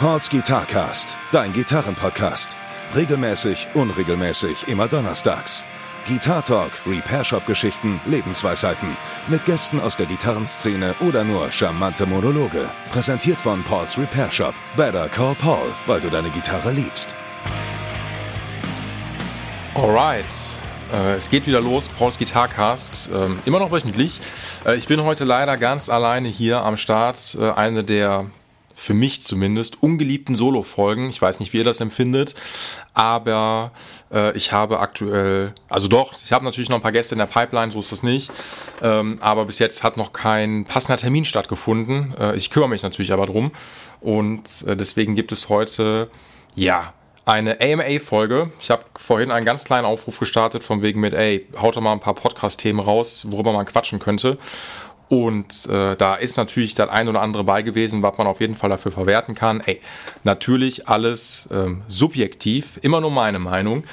Pauls Guitarcast, dein Gitarrenpodcast. Regelmäßig, unregelmäßig, immer donnerstags. Guitar Talk, Repair Shop Geschichten, Lebensweisheiten. Mit Gästen aus der Gitarrenszene oder nur charmante Monologe. Präsentiert von Pauls Repair Shop. Better call Paul, weil du deine Gitarre liebst. Alright. Äh, es geht wieder los, Pauls Gitarcast. Ähm, immer noch wöchentlich. Äh, ich bin heute leider ganz alleine hier am Start. Äh, eine der für mich zumindest, ungeliebten Solo-Folgen. Ich weiß nicht, wie ihr das empfindet, aber äh, ich habe aktuell, also doch, ich habe natürlich noch ein paar Gäste in der Pipeline, so ist das nicht, ähm, aber bis jetzt hat noch kein passender Termin stattgefunden. Äh, ich kümmere mich natürlich aber drum und äh, deswegen gibt es heute, ja, eine AMA-Folge. Ich habe vorhin einen ganz kleinen Aufruf gestartet, von wegen mit, ey, haut doch mal ein paar Podcast-Themen raus, worüber man quatschen könnte. Und äh, da ist natürlich das ein oder andere bei gewesen, was man auf jeden Fall dafür verwerten kann. Ey, natürlich alles ähm, subjektiv, immer nur meine Meinung.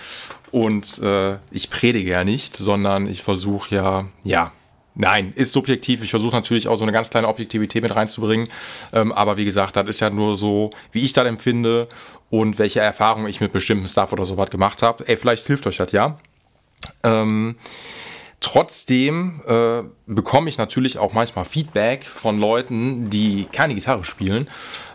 Und äh, ich predige ja nicht, sondern ich versuche ja, ja, Nein, ist subjektiv. Ich versuche natürlich auch so eine ganz kleine Objektivität mit reinzubringen. Ähm, aber wie gesagt, das ist ja nur so, wie ich das empfinde und welche Erfahrungen ich mit bestimmten Stuff oder so was gemacht habe. Ey, vielleicht hilft euch das ja. Ähm, Trotzdem äh, bekomme ich natürlich auch manchmal Feedback von Leuten, die keine Gitarre spielen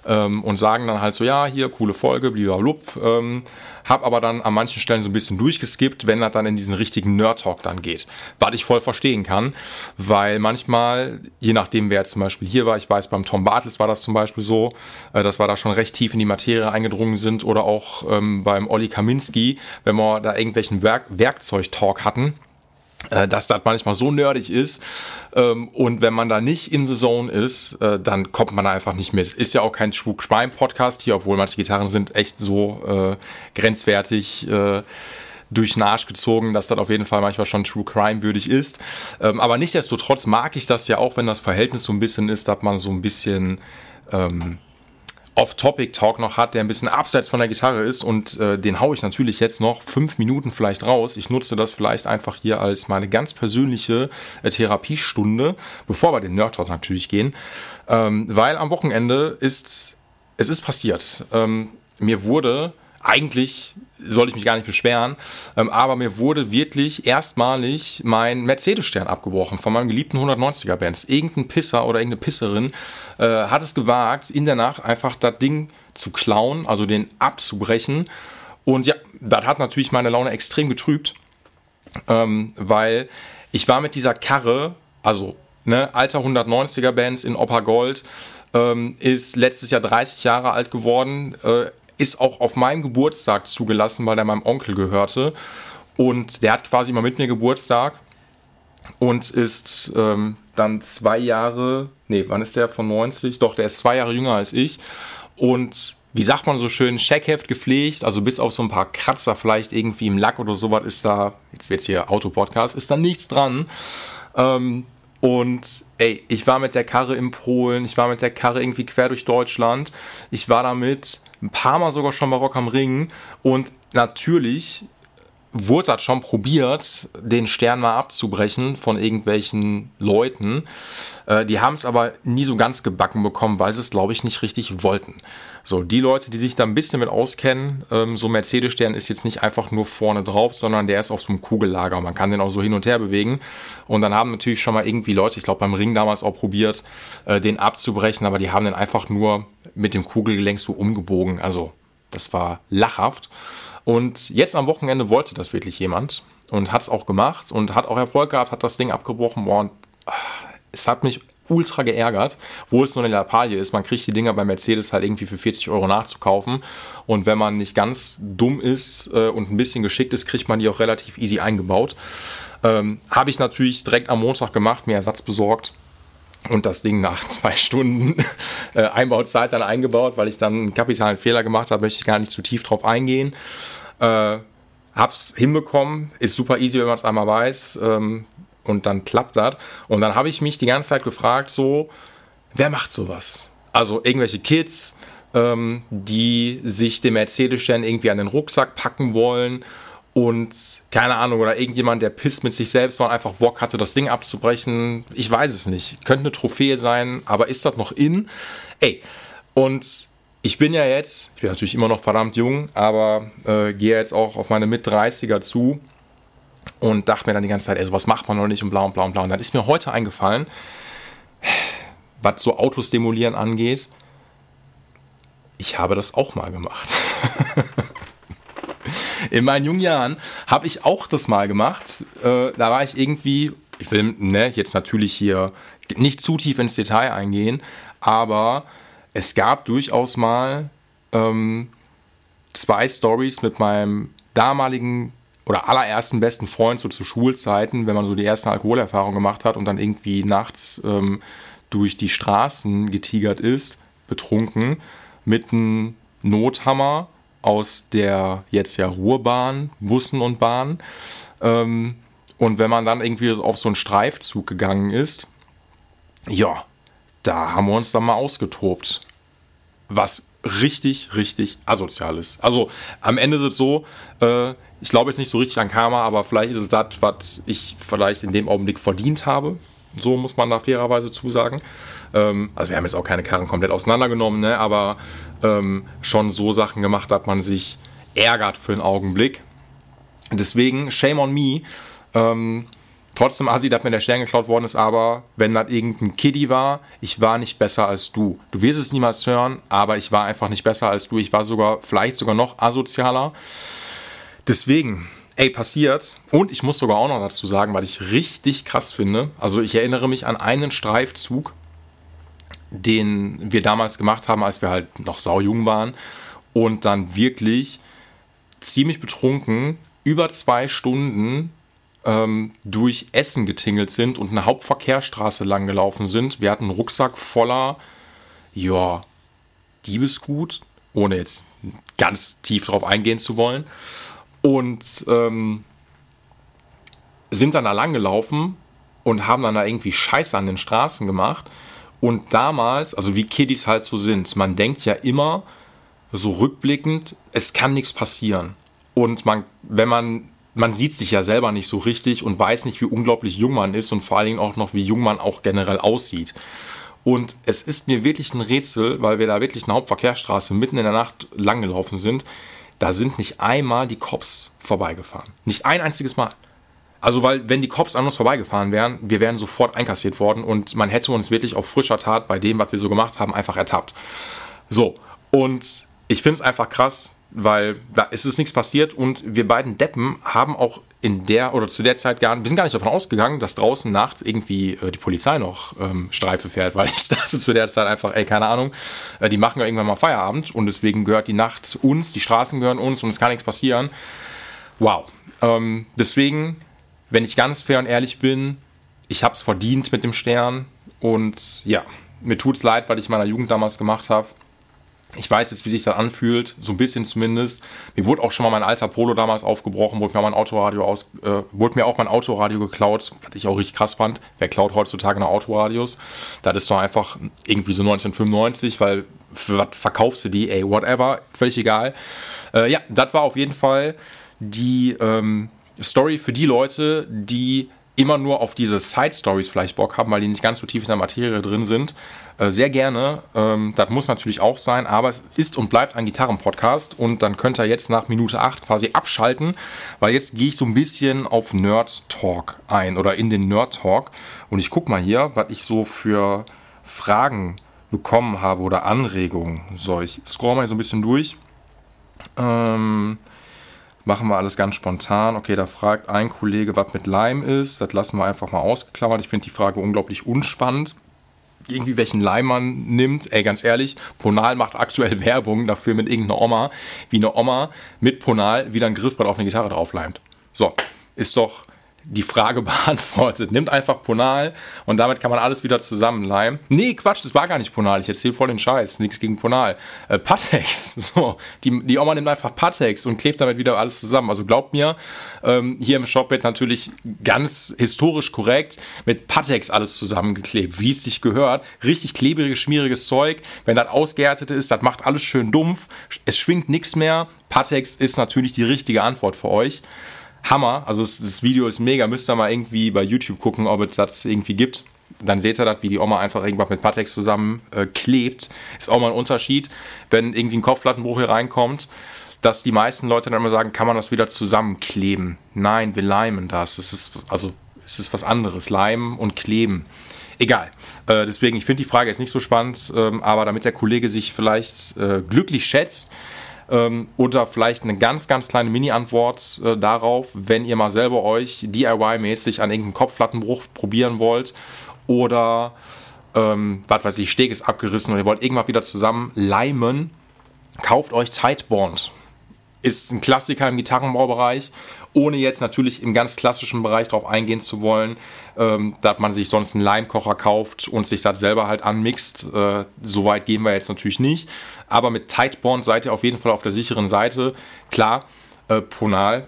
ähm, und sagen dann halt so, ja, hier, coole Folge, blablabla. Ähm, hab aber dann an manchen Stellen so ein bisschen durchgeskippt, wenn das dann in diesen richtigen Nerd-Talk dann geht. Was ich voll verstehen kann, weil manchmal, je nachdem, wer zum Beispiel hier war, ich weiß, beim Tom Bartels war das zum Beispiel so, äh, dass wir da schon recht tief in die Materie eingedrungen sind oder auch ähm, beim Olli Kaminski, wenn wir da irgendwelchen Werk Werkzeug-Talk hatten dass das manchmal so nerdig ist. Ähm, und wenn man da nicht in the zone ist, äh, dann kommt man einfach nicht mit. Ist ja auch kein True Crime Podcast hier, obwohl manche Gitarren sind echt so äh, grenzwertig äh, durch Arsch gezogen, dass das auf jeden Fall manchmal schon True Crime würdig ist. Ähm, aber nichtsdestotrotz mag ich das ja auch, wenn das Verhältnis so ein bisschen ist, dass man so ein bisschen ähm, Off-Topic-Talk noch hat, der ein bisschen abseits von der Gitarre ist und äh, den haue ich natürlich jetzt noch fünf Minuten vielleicht raus. Ich nutze das vielleicht einfach hier als meine ganz persönliche äh, Therapiestunde, bevor wir den Nerd Talk natürlich gehen, ähm, weil am Wochenende ist es ist passiert. Ähm, mir wurde eigentlich soll ich mich gar nicht beschweren, ähm, aber mir wurde wirklich erstmalig mein Mercedes-Stern abgebrochen von meinem geliebten 190er-Benz. Irgendein Pisser oder irgendeine Pisserin äh, hat es gewagt, in der Nacht einfach das Ding zu klauen, also den abzubrechen. Und ja, das hat natürlich meine Laune extrem getrübt, ähm, weil ich war mit dieser Karre, also ne, alter 190er Benz in Opa Gold, ähm, ist letztes Jahr 30 Jahre alt geworden. Äh, ist auch auf meinem Geburtstag zugelassen, weil der meinem Onkel gehörte. Und der hat quasi mal mit mir Geburtstag und ist ähm, dann zwei Jahre, nee, wann ist der von 90? Doch, der ist zwei Jahre jünger als ich. Und wie sagt man so schön, Scheckheft gepflegt, also bis auf so ein paar Kratzer vielleicht irgendwie im Lack oder sowas ist da, jetzt wird es hier Autopodcast, ist da nichts dran. Ähm, und ey, ich war mit der Karre in Polen, ich war mit der Karre irgendwie quer durch Deutschland, ich war damit ein paar Mal sogar schon bei Rock am Ring. Und natürlich wurde das schon probiert, den Stern mal abzubrechen von irgendwelchen Leuten. Äh, die haben es aber nie so ganz gebacken bekommen, weil sie es, glaube ich, nicht richtig wollten. So, die Leute, die sich da ein bisschen mit auskennen, ähm, so Mercedes-Stern ist jetzt nicht einfach nur vorne drauf, sondern der ist auf so einem Kugellager. Man kann den auch so hin und her bewegen. Und dann haben natürlich schon mal irgendwie Leute, ich glaube beim Ring damals auch probiert, äh, den abzubrechen, aber die haben den einfach nur mit dem Kugelgelenk so umgebogen. Also, das war lachhaft. Und jetzt am Wochenende wollte das wirklich jemand und hat es auch gemacht und hat auch Erfolg gehabt, hat das Ding abgebrochen. Boah, und ach, es hat mich ultra geärgert, wo es nur eine Lappalie ist. Man kriegt die Dinger bei Mercedes halt irgendwie für 40 Euro nachzukaufen. Und wenn man nicht ganz dumm ist äh, und ein bisschen geschickt ist, kriegt man die auch relativ easy eingebaut. Ähm, Habe ich natürlich direkt am Montag gemacht, mir Ersatz besorgt und das Ding nach zwei Stunden äh, Einbauzeit dann eingebaut, weil ich dann einen kapitalen Fehler gemacht habe, möchte ich gar nicht zu tief drauf eingehen. Äh, hab's hinbekommen, ist super easy, wenn man es einmal weiß. Ähm, und dann klappt das. Und dann habe ich mich die ganze Zeit gefragt, so, wer macht sowas? Also irgendwelche Kids, ähm, die sich den Mercedes-Stern irgendwie an den Rucksack packen wollen und keine Ahnung, oder irgendjemand, der pisst mit sich selbst war und einfach Bock hatte, das Ding abzubrechen. Ich weiß es nicht. Könnte eine Trophäe sein, aber ist das noch in? Ey, und ich bin ja jetzt, ich bin natürlich immer noch verdammt jung, aber äh, gehe jetzt auch auf meine Mit-30er zu und dachte mir dann die ganze Zeit, ey, sowas macht man noch nicht und bla und bla und bla. Und dann ist mir heute eingefallen, was so Autos demolieren angeht, ich habe das auch mal gemacht. In meinen jungen Jahren habe ich auch das mal gemacht. Äh, da war ich irgendwie, ich will ne, jetzt natürlich hier nicht zu tief ins Detail eingehen, aber es gab durchaus mal ähm, zwei Stories mit meinem damaligen oder allerersten besten Freund so zu Schulzeiten, wenn man so die ersten Alkoholerfahrungen gemacht hat und dann irgendwie nachts ähm, durch die Straßen getigert ist, betrunken, mit einem Nothammer aus der jetzt ja Ruhrbahn, Bussen und Bahnen. Ähm, und wenn man dann irgendwie auf so einen Streifzug gegangen ist, ja, da haben wir uns dann mal ausgetobt. Was richtig, richtig asozial ist. Also am Ende ist es so, äh, ich glaube jetzt nicht so richtig an Karma, aber vielleicht ist es das, was ich vielleicht in dem Augenblick verdient habe. So muss man da fairerweise zusagen. Ähm, also wir haben jetzt auch keine Karren komplett auseinandergenommen, ne? aber ähm, schon so Sachen gemacht, dass man sich ärgert für einen Augenblick. Deswegen, shame on me. Ähm, trotzdem assi, dass mir der Stern geklaut worden ist, aber wenn das irgendein Kiddie war, ich war nicht besser als du. Du wirst es niemals hören, aber ich war einfach nicht besser als du. Ich war sogar, vielleicht sogar noch asozialer. Deswegen, ey, passiert. Und ich muss sogar auch noch dazu sagen, weil ich richtig krass finde. Also ich erinnere mich an einen Streifzug, den wir damals gemacht haben, als wir halt noch saujung waren. Und dann wirklich ziemlich betrunken über zwei Stunden ähm, durch Essen getingelt sind und eine Hauptverkehrsstraße lang gelaufen sind. Wir hatten einen Rucksack voller, ja, Diebesgut, ohne jetzt ganz tief drauf eingehen zu wollen. Und ähm, sind dann da lang gelaufen und haben dann da irgendwie Scheiße an den Straßen gemacht. Und damals, also wie Kiddies halt so sind, man denkt ja immer so rückblickend, es kann nichts passieren. Und man, wenn man man sieht sich ja selber nicht so richtig und weiß nicht, wie unglaublich jung man ist und vor allen Dingen auch noch, wie jung man auch generell aussieht. Und es ist mir wirklich ein Rätsel, weil wir da wirklich eine Hauptverkehrsstraße mitten in der Nacht langgelaufen sind. Da sind nicht einmal die Cops vorbeigefahren. Nicht ein einziges Mal. Also, weil, wenn die Cops an uns vorbeigefahren wären, wir wären sofort einkassiert worden und man hätte uns wirklich auf frischer Tat bei dem, was wir so gemacht haben, einfach ertappt. So, und ich finde es einfach krass, weil da ist es nichts passiert und wir beiden Deppen haben auch in der oder zu der Zeit gar, wir sind gar nicht davon ausgegangen, dass draußen nachts irgendwie äh, die Polizei noch ähm, Streife fährt, weil ich dachte zu der Zeit einfach, ey, keine Ahnung, äh, die machen ja irgendwann mal Feierabend und deswegen gehört die Nacht uns, die Straßen gehören uns und es kann nichts passieren. Wow. Ähm, deswegen, wenn ich ganz fair und ehrlich bin, ich habe es verdient mit dem Stern und ja, mir tut es leid, weil ich meiner Jugend damals gemacht habe. Ich weiß jetzt, wie sich das anfühlt, so ein bisschen zumindest. Mir wurde auch schon mal mein alter Polo damals aufgebrochen, wurde mir, mein Autoradio aus, äh, wurde mir auch mein Autoradio geklaut, was ich auch richtig krass fand. Wer klaut heutzutage noch Autoradios? Das ist doch einfach irgendwie so 1995, weil für was verkaufst du die? Ey, whatever, völlig egal. Äh, ja, das war auf jeden Fall die ähm, Story für die Leute, die immer nur auf diese Side-Stories vielleicht Bock haben, weil die nicht ganz so tief in der Materie drin sind, äh, sehr gerne. Ähm, das muss natürlich auch sein, aber es ist und bleibt ein Gitarren-Podcast und dann könnt ihr jetzt nach Minute 8 quasi abschalten, weil jetzt gehe ich so ein bisschen auf Nerd-Talk ein oder in den Nerd-Talk und ich gucke mal hier, was ich so für Fragen bekommen habe oder Anregungen. So, ich scroll mal so ein bisschen durch. Ähm, Machen wir alles ganz spontan. Okay, da fragt ein Kollege, was mit Leim ist. Das lassen wir einfach mal ausgeklammert. Ich finde die Frage unglaublich unspannend. Irgendwie welchen Leim man nimmt. Ey, ganz ehrlich, Ponal macht aktuell Werbung dafür mit irgendeiner Oma, wie eine Oma mit Ponal wieder ein Griffbrett auf eine Gitarre draufleimt. So, ist doch die Frage beantwortet. Nimmt einfach Ponal und damit kann man alles wieder zusammenleimen. Nee, Quatsch, das war gar nicht Ponal. Ich erzähle voll den Scheiß. Nichts gegen Ponal. Äh, Patex. So, die, die Oma nimmt einfach Patex und klebt damit wieder alles zusammen. Also glaubt mir, ähm, hier im Shop wird natürlich ganz historisch korrekt mit Patex alles zusammengeklebt, wie es sich gehört. Richtig klebriges, schmieriges Zeug. Wenn das ausgehärtet ist, das macht alles schön dumpf. Es schwingt nichts mehr. Patex ist natürlich die richtige Antwort für euch. Hammer. Also das, das, Video ist mega. Müsst ihr mal irgendwie bei YouTube gucken, ob es das irgendwie gibt. dann seht ihr das, wie die Oma einfach irgendwas mit Patex zusammen äh, klebt. Ist auch mal ein Unterschied, wenn irgendwie ein Kopfplattenbruch hier reinkommt, dass die meisten Leute dann immer sagen, kann man das wieder zusammenkleben? Nein, wir leimen das. Es ist, also, es ist was anderes. Leimen und kleben. Egal. Äh, deswegen, ich finde die Frage jetzt nicht so spannend, ähm, aber damit der Kollege sich vielleicht äh, glücklich schätzt, ähm, oder vielleicht eine ganz, ganz kleine Mini-Antwort äh, darauf, wenn ihr mal selber euch DIY-mäßig an irgendeinem Kopfplattenbruch probieren wollt oder ähm, was weiß ich, Steg ist abgerissen und ihr wollt irgendwann wieder zusammen leimen, kauft euch Tightbond. Ist ein Klassiker im Gitarrenbaubereich ohne jetzt natürlich im ganz klassischen Bereich darauf eingehen zu wollen, ähm, dass man sich sonst einen Leimkocher kauft und sich das selber halt anmixt. Äh, so weit gehen wir jetzt natürlich nicht. Aber mit Tightbond seid ihr auf jeden Fall auf der sicheren Seite. Klar, äh, Ponal,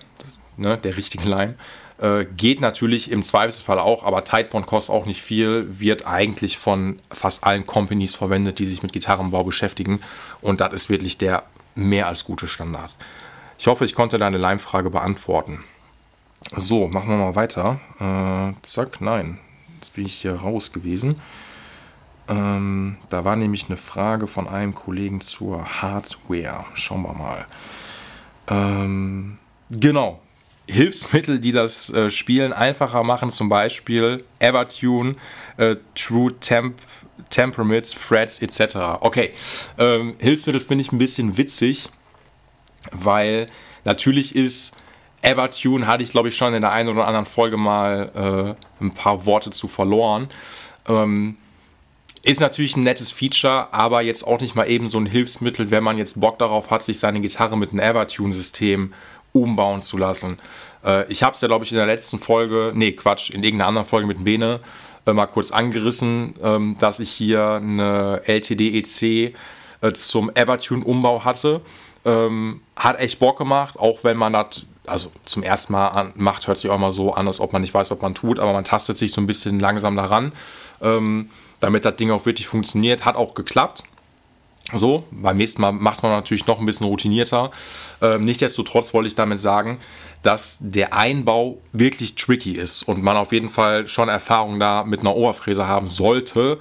ne, der richtige Leim, äh, geht natürlich im Zweifelsfall auch, aber Tightbond kostet auch nicht viel, wird eigentlich von fast allen Companies verwendet, die sich mit Gitarrenbau beschäftigen. Und das ist wirklich der mehr als gute Standard. Ich hoffe, ich konnte deine Leimfrage beantworten. So, machen wir mal weiter. Äh, zack, nein. Jetzt bin ich hier raus gewesen. Ähm, da war nämlich eine Frage von einem Kollegen zur Hardware. Schauen wir mal. Ähm, genau. Hilfsmittel, die das äh, Spielen einfacher machen, zum Beispiel Evertune, äh, True Temp, Temperament, Frets etc. Okay, ähm, Hilfsmittel finde ich ein bisschen witzig weil natürlich ist Evertune, hatte ich glaube ich schon in der einen oder anderen Folge mal äh, ein paar Worte zu verloren. Ähm, ist natürlich ein nettes Feature, aber jetzt auch nicht mal eben so ein Hilfsmittel, wenn man jetzt Bock darauf hat, sich seine Gitarre mit einem Evertune-System umbauen zu lassen. Äh, ich habe es ja, glaube ich, in der letzten Folge, nee, Quatsch, in irgendeiner anderen Folge mit Bene äh, mal kurz angerissen, ähm, dass ich hier eine LTD-EC äh, zum Evertune-Umbau hatte. Ähm, hat echt Bock gemacht, auch wenn man das also zum ersten Mal an, macht, hört sich auch mal so an, als ob man nicht weiß, was man tut, aber man tastet sich so ein bisschen langsam daran, ähm, damit das Ding auch wirklich funktioniert. Hat auch geklappt. So, beim nächsten Mal macht man natürlich noch ein bisschen routinierter. Ähm, Nichtsdestotrotz wollte ich damit sagen, dass der Einbau wirklich tricky ist und man auf jeden Fall schon Erfahrung da mit einer Oberfräse haben sollte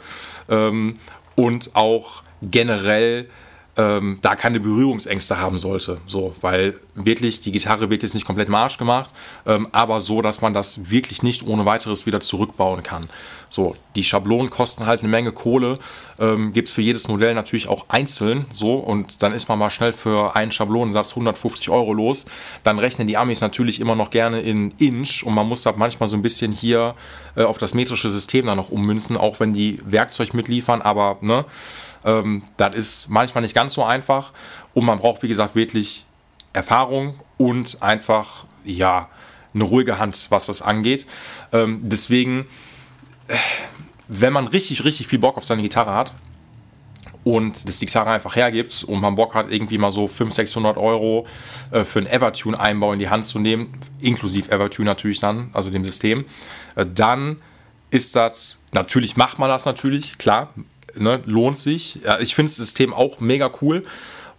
ähm, und auch generell ähm, da keine Berührungsängste haben sollte. So, weil wirklich die Gitarre wird jetzt nicht komplett marsch gemacht, ähm, aber so, dass man das wirklich nicht ohne weiteres wieder zurückbauen kann. So, die Schablonen kosten halt eine Menge Kohle, ähm, gibt es für jedes Modell natürlich auch einzeln, so, und dann ist man mal schnell für einen Schablonensatz 150 Euro los. Dann rechnen die Amis natürlich immer noch gerne in Inch und man muss da manchmal so ein bisschen hier äh, auf das metrische System dann noch ummünzen, auch wenn die Werkzeug mitliefern, aber ne, ähm, das ist manchmal nicht ganz so einfach und man braucht, wie gesagt, wirklich Erfahrung und einfach, ja, eine ruhige Hand, was das angeht. Ähm, deswegen, äh, wenn man richtig, richtig viel Bock auf seine Gitarre hat und das die Gitarre einfach hergibt und man Bock hat, irgendwie mal so 500, 600 Euro äh, für einen Evertune-Einbau in die Hand zu nehmen, inklusive Evertune natürlich dann, also dem System, äh, dann ist das, natürlich macht man das natürlich, klar, ne, lohnt sich. Ja, ich finde das System auch mega cool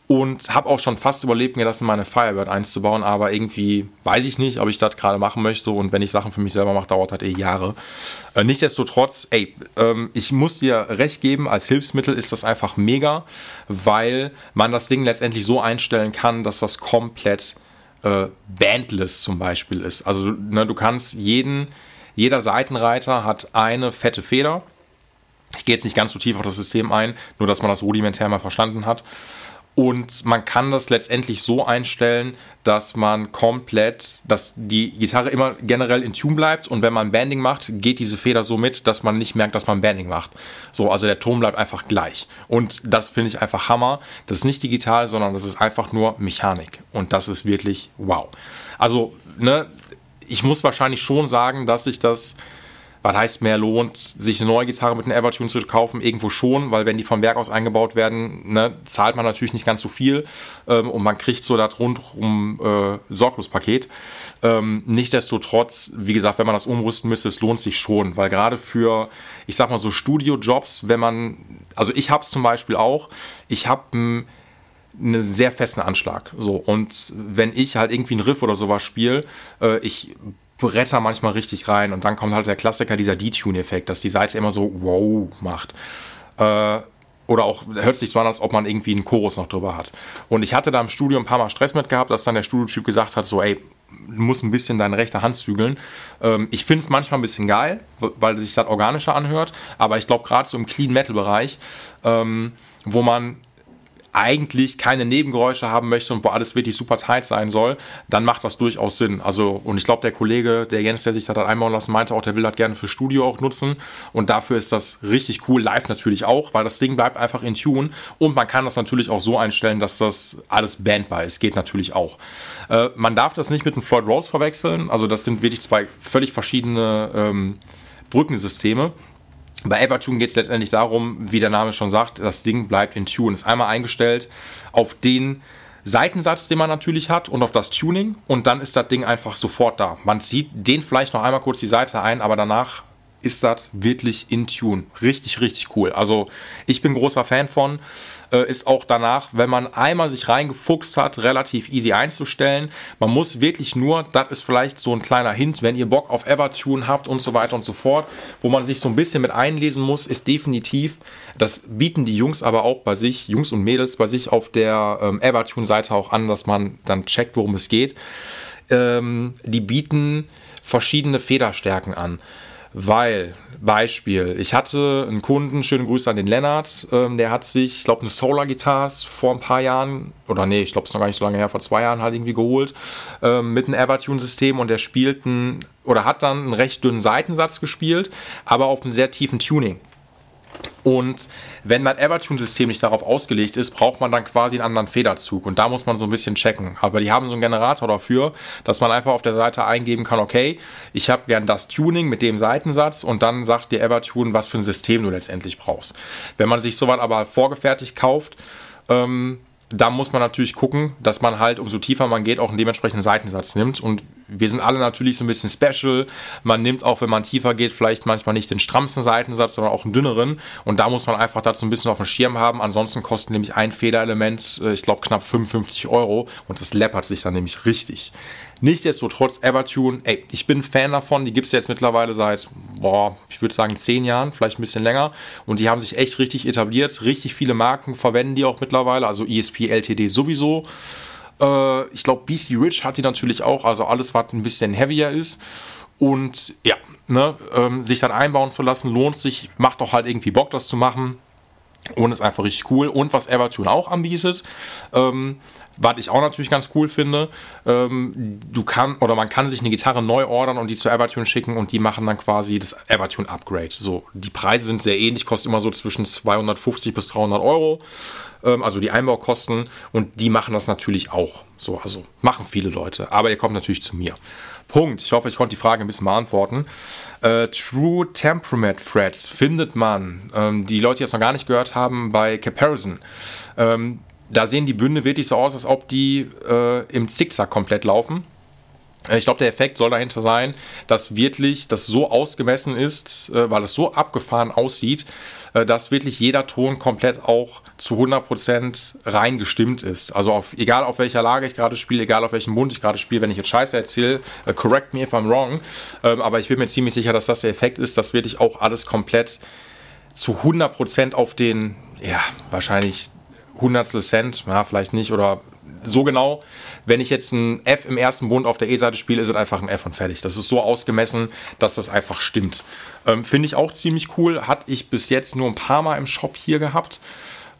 und habe auch schon fast überlebt, mir das in meine Firebird einzubauen, aber irgendwie weiß ich nicht, ob ich das gerade machen möchte und wenn ich Sachen für mich selber mache, dauert das eh Jahre. Äh, Nichtsdestotrotz, ey, ähm, ich muss dir recht geben, als Hilfsmittel ist das einfach mega, weil man das Ding letztendlich so einstellen kann, dass das komplett äh, bandless zum Beispiel ist. Also ne, du kannst jeden, jeder Seitenreiter hat eine fette Feder ich gehe jetzt nicht ganz so tief auf das System ein, nur dass man das rudimentär mal verstanden hat. Und man kann das letztendlich so einstellen, dass man komplett, dass die Gitarre immer generell in Tune bleibt und wenn man Banding macht, geht diese Feder so mit, dass man nicht merkt, dass man Banding macht. So, also der Ton bleibt einfach gleich. Und das finde ich einfach Hammer. Das ist nicht digital, sondern das ist einfach nur Mechanik. Und das ist wirklich wow. Also, ne, ich muss wahrscheinlich schon sagen, dass ich das was heißt mehr lohnt, sich eine neue Gitarre mit einem Evertune zu kaufen? Irgendwo schon, weil wenn die vom Werk aus eingebaut werden, ne, zahlt man natürlich nicht ganz so viel ähm, und man kriegt so das rundum äh, Sorglospaket. Ähm, Nichtsdestotrotz, wie gesagt, wenn man das umrüsten müsste, es lohnt sich schon, weil gerade für, ich sag mal so Studio-Jobs, wenn man, also ich habe es zum Beispiel auch, ich einen einen sehr festen Anschlag. So, und wenn ich halt irgendwie einen Riff oder sowas spiele, äh, ich bretter manchmal richtig rein und dann kommt halt der Klassiker, dieser Detune-Effekt, dass die Seite immer so wow macht. Äh, oder auch hört sich so an, als ob man irgendwie einen Chorus noch drüber hat. Und ich hatte da im Studio ein paar Mal Stress mit gehabt, dass dann der Studiotyp gesagt hat, so ey, du musst ein bisschen deine rechte Hand zügeln. Ähm, ich finde es manchmal ein bisschen geil, weil es sich das organischer anhört, aber ich glaube gerade so im Clean Metal Bereich, ähm, wo man eigentlich keine Nebengeräusche haben möchte und wo alles wirklich super tight sein soll, dann macht das durchaus Sinn. Also, und ich glaube, der Kollege, der Jens, der sich das hat einbauen lassen, meinte auch, der will das gerne für Studio auch nutzen. Und dafür ist das richtig cool. Live natürlich auch, weil das Ding bleibt einfach in Tune. Und man kann das natürlich auch so einstellen, dass das alles bandbar ist. Geht natürlich auch. Äh, man darf das nicht mit einem Floyd Rose verwechseln. Also, das sind wirklich zwei völlig verschiedene ähm, Brückensysteme. Bei Evertune geht es letztendlich darum, wie der Name schon sagt, das Ding bleibt in Tune. Ist einmal eingestellt auf den Seitensatz, den man natürlich hat und auf das Tuning und dann ist das Ding einfach sofort da. Man zieht den vielleicht noch einmal kurz die Seite ein, aber danach ist das wirklich in Tune. Richtig, richtig cool. Also ich bin großer Fan von. Äh, ist auch danach, wenn man einmal sich reingefuchst hat, relativ easy einzustellen. Man muss wirklich nur, das ist vielleicht so ein kleiner Hint, wenn ihr Bock auf Evertune habt und so weiter und so fort, wo man sich so ein bisschen mit einlesen muss, ist definitiv, das bieten die Jungs aber auch bei sich, Jungs und Mädels bei sich auf der ähm, Evertune-Seite auch an, dass man dann checkt, worum es geht. Ähm, die bieten verschiedene Federstärken an. Weil, Beispiel, ich hatte einen Kunden, schönen Grüße an den Lennart, ähm, der hat sich, ich glaube, eine Solar Guitars vor ein paar Jahren, oder nee, ich glaube, es ist noch gar nicht so lange her, vor zwei Jahren halt irgendwie geholt, ähm, mit einem Evertune-System und der spielt einen, oder hat dann einen recht dünnen Seitensatz gespielt, aber auf einem sehr tiefen Tuning. Und wenn mein Evertune-System nicht darauf ausgelegt ist, braucht man dann quasi einen anderen Federzug. Und da muss man so ein bisschen checken. Aber die haben so einen Generator dafür, dass man einfach auf der Seite eingeben kann, okay, ich habe gern das Tuning mit dem Seitensatz und dann sagt dir Evertune, was für ein System du letztendlich brauchst. Wenn man sich sowas aber vorgefertigt kauft, ähm, da muss man natürlich gucken, dass man halt, umso tiefer man geht, auch einen dementsprechenden Seitensatz nimmt. Und wir sind alle natürlich so ein bisschen special. Man nimmt auch, wenn man tiefer geht, vielleicht manchmal nicht den strammsten Seitensatz, sondern auch einen dünneren. Und da muss man einfach dazu ein bisschen auf dem Schirm haben. Ansonsten kostet nämlich ein Federelement, äh, ich glaube, knapp 55 Euro. Und das läppert sich dann nämlich richtig. Nichtsdestotrotz, Evertune, ey, ich bin Fan davon. Die gibt es jetzt mittlerweile seit, boah, ich würde sagen, zehn Jahren, vielleicht ein bisschen länger. Und die haben sich echt richtig etabliert. Richtig viele Marken verwenden die auch mittlerweile. Also ESP, LTD sowieso. Äh, ich glaube, BC Rich hat die natürlich auch. Also alles, was ein bisschen heavier ist. Und ja, ne, ähm, sich dann einbauen zu lassen, lohnt sich. Macht doch halt irgendwie Bock, das zu machen. Und ist einfach richtig cool. Und was Evertune auch anbietet, ähm, was ich auch natürlich ganz cool finde, ähm, du kann oder man kann sich eine Gitarre neu ordern und die zu Evertune schicken und die machen dann quasi das Evertune Upgrade. So, die Preise sind sehr ähnlich, kostet immer so zwischen 250 bis 300 Euro, ähm, also die Einbaukosten und die machen das natürlich auch. So, also machen viele Leute, aber ihr kommt natürlich zu mir. Punkt. Ich hoffe, ich konnte die Frage ein bisschen beantworten. Äh, True Temperament Threads findet man, ähm, die Leute, die das noch gar nicht gehört haben, bei Comparison. Ähm, da sehen die Bünde wirklich so aus, als ob die äh, im Zickzack komplett laufen. Äh, ich glaube, der Effekt soll dahinter sein, dass wirklich das so ausgemessen ist, äh, weil es so abgefahren aussieht, äh, dass wirklich jeder Ton komplett auch zu 100% rein gestimmt ist. Also auf, egal auf welcher Lage ich gerade spiele, egal auf welchem Mund ich gerade spiele, wenn ich jetzt Scheiße erzähle, äh, correct me if I'm wrong, ähm, aber ich bin mir ziemlich sicher, dass das der Effekt ist, dass wirklich auch alles komplett zu 100% auf den, ja, wahrscheinlich Hundertstel Cent, ja, vielleicht nicht oder so genau. Wenn ich jetzt ein F im ersten Bund auf der E-Seite spiele, ist es einfach ein F und fertig. Das ist so ausgemessen, dass das einfach stimmt. Ähm, Finde ich auch ziemlich cool. Hatte ich bis jetzt nur ein paar Mal im Shop hier gehabt.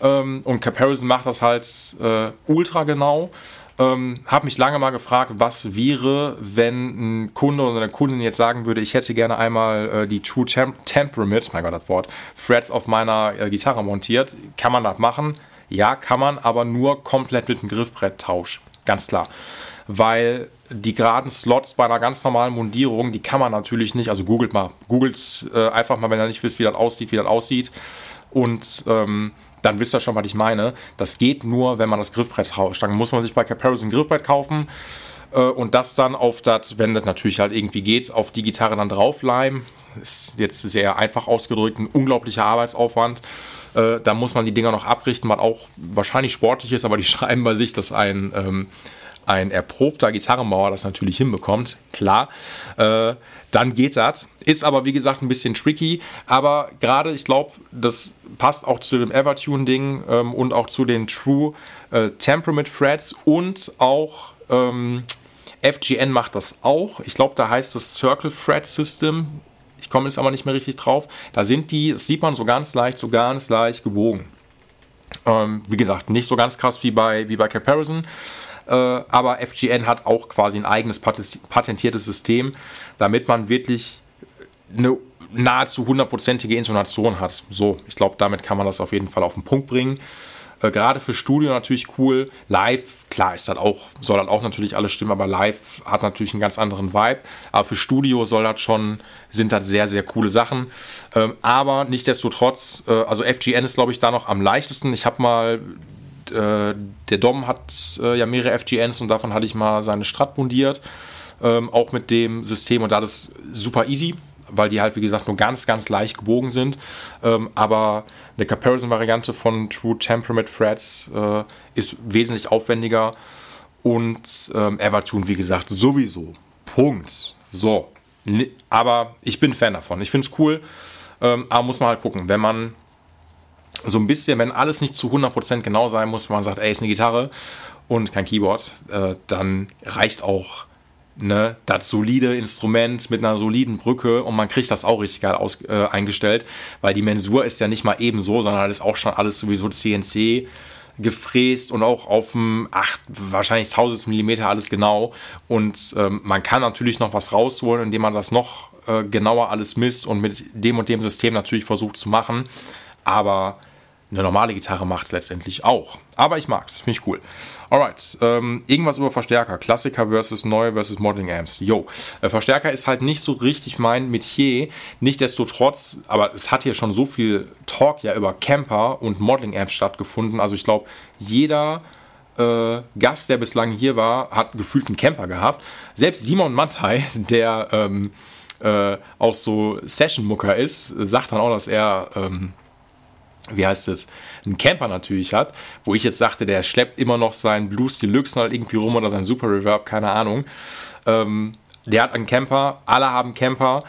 Ähm, und Comparison macht das halt äh, ultra genau. Ähm, habe mich lange mal gefragt, was wäre, wenn ein Kunde oder eine Kundin jetzt sagen würde, ich hätte gerne einmal äh, die True Tem Temperament, mein Gott, das Wort, Frets auf meiner äh, Gitarre montiert. Kann man das machen? Ja, kann man, aber nur komplett mit dem Griffbretttausch. Ganz klar. Weil die geraden Slots bei einer ganz normalen Mundierung, die kann man natürlich nicht. Also googelt mal. Googelt äh, einfach mal, wenn ihr nicht wisst, wie das aussieht, wie das aussieht. Und ähm, dann wisst ihr schon, was ich meine. Das geht nur, wenn man das Griffbrett tauscht. Dann muss man sich bei Comparison ein Griffbrett kaufen äh, und das dann auf das, wenn das natürlich halt irgendwie geht, auf die Gitarre dann draufleimen. Ist jetzt sehr einfach ausgedrückt, ein unglaublicher Arbeitsaufwand. Äh, da muss man die Dinger noch abrichten, was auch wahrscheinlich sportlich ist, aber die schreiben bei sich, dass ein, ähm, ein erprobter Gitarrenbauer das natürlich hinbekommt, klar, äh, dann geht das. Ist aber wie gesagt ein bisschen tricky, aber gerade ich glaube, das passt auch zu dem Evertune-Ding ähm, und auch zu den True äh, Temperament Threads und auch ähm, FGN macht das auch. Ich glaube, da heißt es Circle Thread System. Ich komme jetzt aber nicht mehr richtig drauf. Da sind die, das sieht man so ganz leicht, so ganz leicht gebogen. Ähm, wie gesagt, nicht so ganz krass wie bei, wie bei Comparison. Äh, aber FGN hat auch quasi ein eigenes patentiertes System, damit man wirklich eine nahezu hundertprozentige Intonation hat. So, ich glaube, damit kann man das auf jeden Fall auf den Punkt bringen. Äh, Gerade für Studio natürlich cool. Live, klar, ist das auch, soll das auch natürlich alles stimmen, aber live hat natürlich einen ganz anderen Vibe. Aber für Studio soll das schon, sind das sehr, sehr coole Sachen. Ähm, aber nichtsdestotrotz, äh, also FGN ist, glaube ich, da noch am leichtesten. Ich habe mal äh, der Dom hat äh, ja mehrere FGNs und davon hatte ich mal seine Strat bundiert. Ähm, auch mit dem System und da ist super easy weil die halt, wie gesagt, nur ganz, ganz leicht gebogen sind. Ähm, aber eine Comparison-Variante von True Temperament Threads äh, ist wesentlich aufwendiger und ähm, Evertune, wie gesagt, sowieso. Punkt. So. Aber ich bin Fan davon. Ich finde es cool. Ähm, aber muss man halt gucken, wenn man so ein bisschen, wenn alles nicht zu 100% genau sein muss, wenn man sagt, ey, ist eine Gitarre und kein Keyboard, äh, dann reicht auch ne, das solide Instrument mit einer soliden Brücke und man kriegt das auch richtig geil aus, äh, eingestellt, weil die Mensur ist ja nicht mal eben so, sondern das ist auch schon alles sowieso CNC gefräst und auch auf dem 8, wahrscheinlich 1000 Millimeter alles genau. Und ähm, man kann natürlich noch was rausholen, indem man das noch äh, genauer alles misst und mit dem und dem System natürlich versucht zu machen. Aber eine normale Gitarre macht es letztendlich auch. Aber ich mag es, finde ich cool. Alright, ähm, irgendwas über Verstärker. Klassiker versus neue versus Modeling Amps. Yo, äh, Verstärker ist halt nicht so richtig mein Metier. Nichtsdestotrotz, aber es hat hier schon so viel Talk ja über Camper und Modeling Amps stattgefunden. Also ich glaube, jeder äh, Gast, der bislang hier war, hat gefühlt einen Camper gehabt. Selbst Simon Mattei, der ähm, äh, auch so Session-Mucker ist, sagt dann auch, dass er ähm, wie heißt es, einen Camper natürlich hat, wo ich jetzt sagte, der schleppt immer noch seinen Blues Deluxe halt irgendwie rum oder sein Super Reverb, keine Ahnung. Ähm, der hat einen Camper, alle haben Camper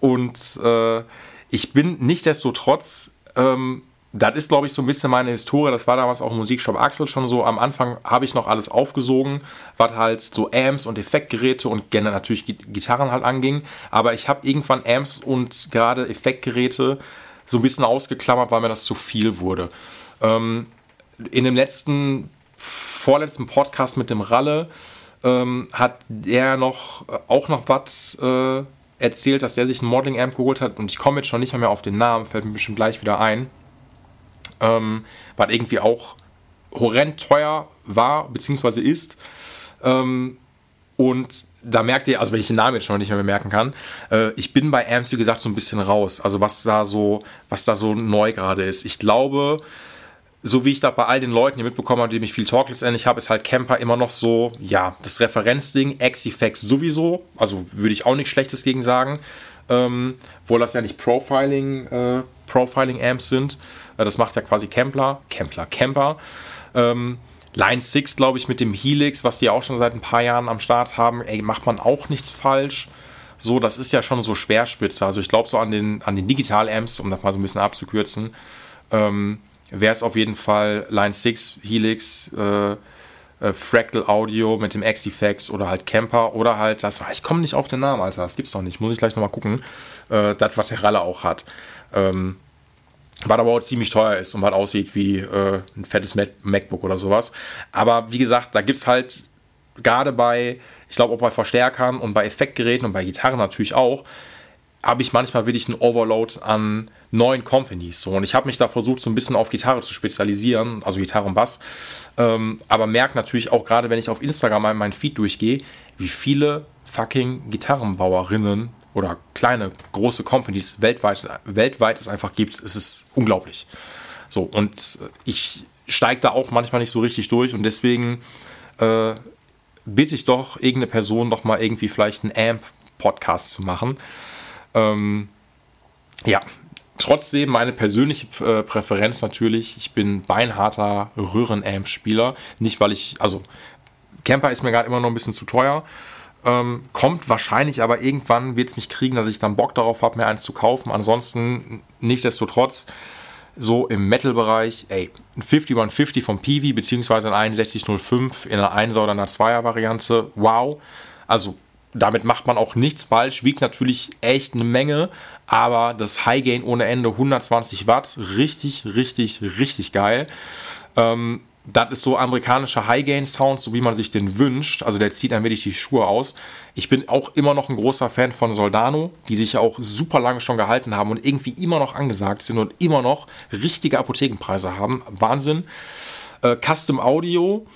und äh, ich bin nicht desto trotz, ähm, das ist glaube ich so ein bisschen meine Historie, das war damals auch Musikshop Axel schon so, am Anfang habe ich noch alles aufgesogen, was halt so Amps und Effektgeräte und gerne natürlich Gitarren halt anging, aber ich habe irgendwann Amps und gerade Effektgeräte so ein bisschen ausgeklammert, weil mir das zu viel wurde. Ähm, in dem letzten, vorletzten Podcast mit dem Ralle ähm, hat er noch, äh, auch noch was äh, erzählt, dass er sich ein Modeling Amp geholt hat und ich komme jetzt schon nicht mehr auf den Namen, fällt mir bestimmt gleich wieder ein. Ähm, was irgendwie auch horrend teuer war, beziehungsweise ist. Ähm, und da merkt ihr, also wenn ich den Namen jetzt schon nicht mehr merken kann, äh, ich bin bei Amps, wie gesagt, so ein bisschen raus. Also was da so, was da so neu gerade ist. Ich glaube, so wie ich da bei all den Leuten hier mitbekommen habe, die mich viel Talk letztendlich habe, ist halt Camper immer noch so, ja, das Referenzding, X-Effects sowieso. Also würde ich auch nichts Schlechtes gegen sagen. Ähm, obwohl das ja nicht Profiling, äh, Profiling-Amps sind. Äh, das macht ja quasi Campler, Campler, Camper. Ähm, Line 6, glaube ich, mit dem Helix, was die auch schon seit ein paar Jahren am Start haben, ey, macht man auch nichts falsch. So, das ist ja schon so Schwerspitze. Also ich glaube so an den, an den Digital-Amps, um das mal so ein bisschen abzukürzen, ähm, wäre es auf jeden Fall Line 6, Helix, äh, äh, Fractal Audio mit dem X-Effects oder halt Camper oder halt das, ich komme nicht auf den Namen, Alter, das gibt's doch nicht, muss ich gleich nochmal gucken, äh, das, was der Ralle auch hat. Ähm, was aber auch ziemlich teuer ist und was aussieht wie äh, ein fettes MacBook oder sowas. Aber wie gesagt, da gibt es halt gerade bei, ich glaube auch bei Verstärkern und bei Effektgeräten und bei Gitarren natürlich auch, habe ich manchmal wirklich einen Overload an neuen Companies. So. Und ich habe mich da versucht, so ein bisschen auf Gitarre zu spezialisieren, also Gitarre und Bass. Ähm, aber merke natürlich auch gerade, wenn ich auf Instagram meinen Feed durchgehe, wie viele fucking Gitarrenbauerinnen oder kleine, große Companies weltweit, weltweit es einfach gibt, es ist unglaublich. So, und ich steige da auch manchmal nicht so richtig durch und deswegen äh, bitte ich doch irgendeine Person noch mal irgendwie vielleicht einen AMP-Podcast zu machen. Ähm, ja, trotzdem meine persönliche äh, Präferenz natürlich. Ich bin beinharter Röhren-Amp-Spieler. Nicht, weil ich, also Camper ist mir gerade immer noch ein bisschen zu teuer. Ähm, kommt wahrscheinlich, aber irgendwann wird es mich kriegen, dass ich dann Bock darauf habe, mir eins zu kaufen. Ansonsten, nichtsdestotrotz, so im Metal-Bereich, ey, ein 5150 vom Peavey, beziehungsweise ein 6105 in einer 1er oder einer 2er Variante, wow. Also damit macht man auch nichts falsch, wiegt natürlich echt eine Menge, aber das High Gain ohne Ende 120 Watt, richtig, richtig, richtig geil. Ähm, das ist so amerikanischer High-Gain-Sound, so wie man sich den wünscht. Also der zieht ein wenig die Schuhe aus. Ich bin auch immer noch ein großer Fan von Soldano, die sich ja auch super lange schon gehalten haben und irgendwie immer noch angesagt sind und immer noch richtige Apothekenpreise haben. Wahnsinn. Äh, Custom Audio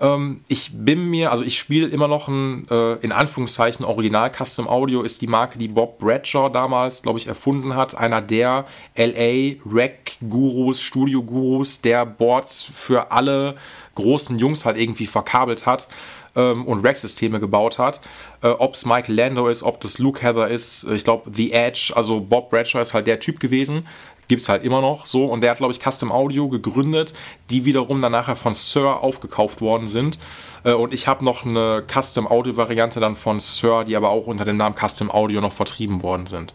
ähm, ich bin mir, also ich spiele immer noch ein, äh, in Anführungszeichen, Original Custom Audio ist die Marke, die Bob Bradshaw damals, glaube ich, erfunden hat. Einer der LA Rack-Gurus, Studio-Gurus, der Boards für alle großen Jungs halt irgendwie verkabelt hat ähm, und Rack-Systeme gebaut hat. Äh, ob es Michael Lando ist, ob das Luke Heather ist, ich glaube The Edge, also Bob Bradshaw ist halt der Typ gewesen, gibt es halt immer noch so. Und der hat, glaube ich, Custom Audio gegründet, die wiederum dann nachher von Sir aufgekauft worden sind. Äh, und ich habe noch eine Custom Audio Variante dann von Sir, die aber auch unter dem Namen Custom Audio noch vertrieben worden sind.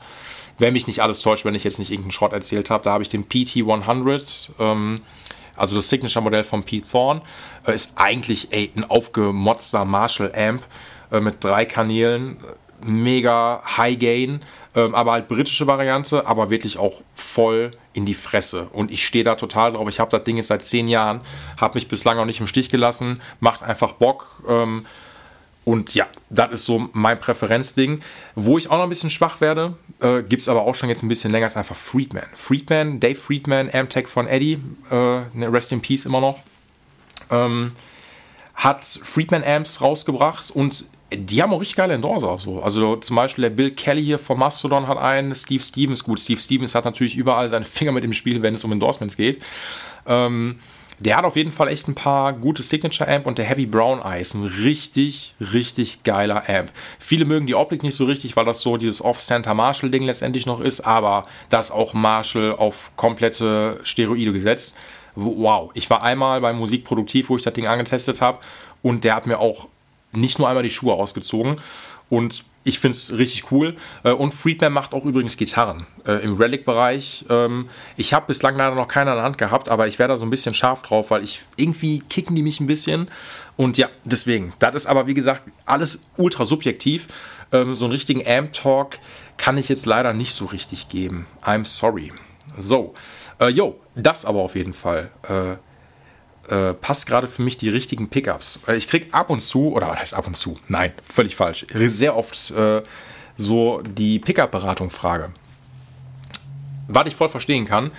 Wenn mich nicht alles täuscht, wenn ich jetzt nicht irgendeinen Schrott erzählt habe, da habe ich den PT100. Ähm, also das Signature-Modell von Pete Thorne, äh, ist eigentlich ey, ein aufgemotzter Marshall-Amp äh, mit drei Kanälen, mega High Gain, ähm, aber halt britische Variante, aber wirklich auch voll in die Fresse. Und ich stehe da total drauf. Ich habe das Ding jetzt seit zehn Jahren, habe mich bislang auch nicht im Stich gelassen, macht einfach Bock. Ähm, und ja, das ist so mein Präferenzding. Wo ich auch noch ein bisschen schwach werde, äh, gibt es aber auch schon jetzt ein bisschen länger, ist einfach Friedman. Friedman, Dave Friedman, Amtech von Eddie, äh, ne, Rest in Peace immer noch, ähm, hat Friedman Amps rausgebracht und die haben auch richtig geile Endorser. So. Also zum Beispiel der Bill Kelly hier von Mastodon hat einen, Steve Stevens, gut, Steve Stevens hat natürlich überall seine Finger mit im Spiel, wenn es um Endorsements geht. Ähm, der hat auf jeden Fall echt ein paar gute Signature Amp und der Heavy Brown Eyes, ein richtig, richtig geiler Amp. Viele mögen die Optik nicht so richtig, weil das so dieses Off-Center Marshall Ding letztendlich noch ist, aber das auch Marshall auf komplette Steroide gesetzt. Wow, ich war einmal beim Musikproduktiv, wo ich das Ding angetestet habe und der hat mir auch nicht nur einmal die Schuhe ausgezogen. Und ich finde es richtig cool. Äh, und Friedman macht auch übrigens Gitarren äh, im Relic-Bereich. Ähm, ich habe bislang leider noch keine in der Hand gehabt, aber ich wäre da so ein bisschen scharf drauf, weil ich irgendwie kicken die mich ein bisschen. Und ja, deswegen. Das ist aber wie gesagt alles ultra subjektiv. Ähm, so einen richtigen Amp-Talk kann ich jetzt leider nicht so richtig geben. I'm sorry. So, äh, yo, das aber auf jeden Fall. Äh, äh, passt gerade für mich die richtigen Pickups. Ich kriege ab und zu, oder was heißt ab und zu? Nein, völlig falsch. Sehr oft äh, so die Pickup-Beratung-Frage. Was ich voll verstehen kann,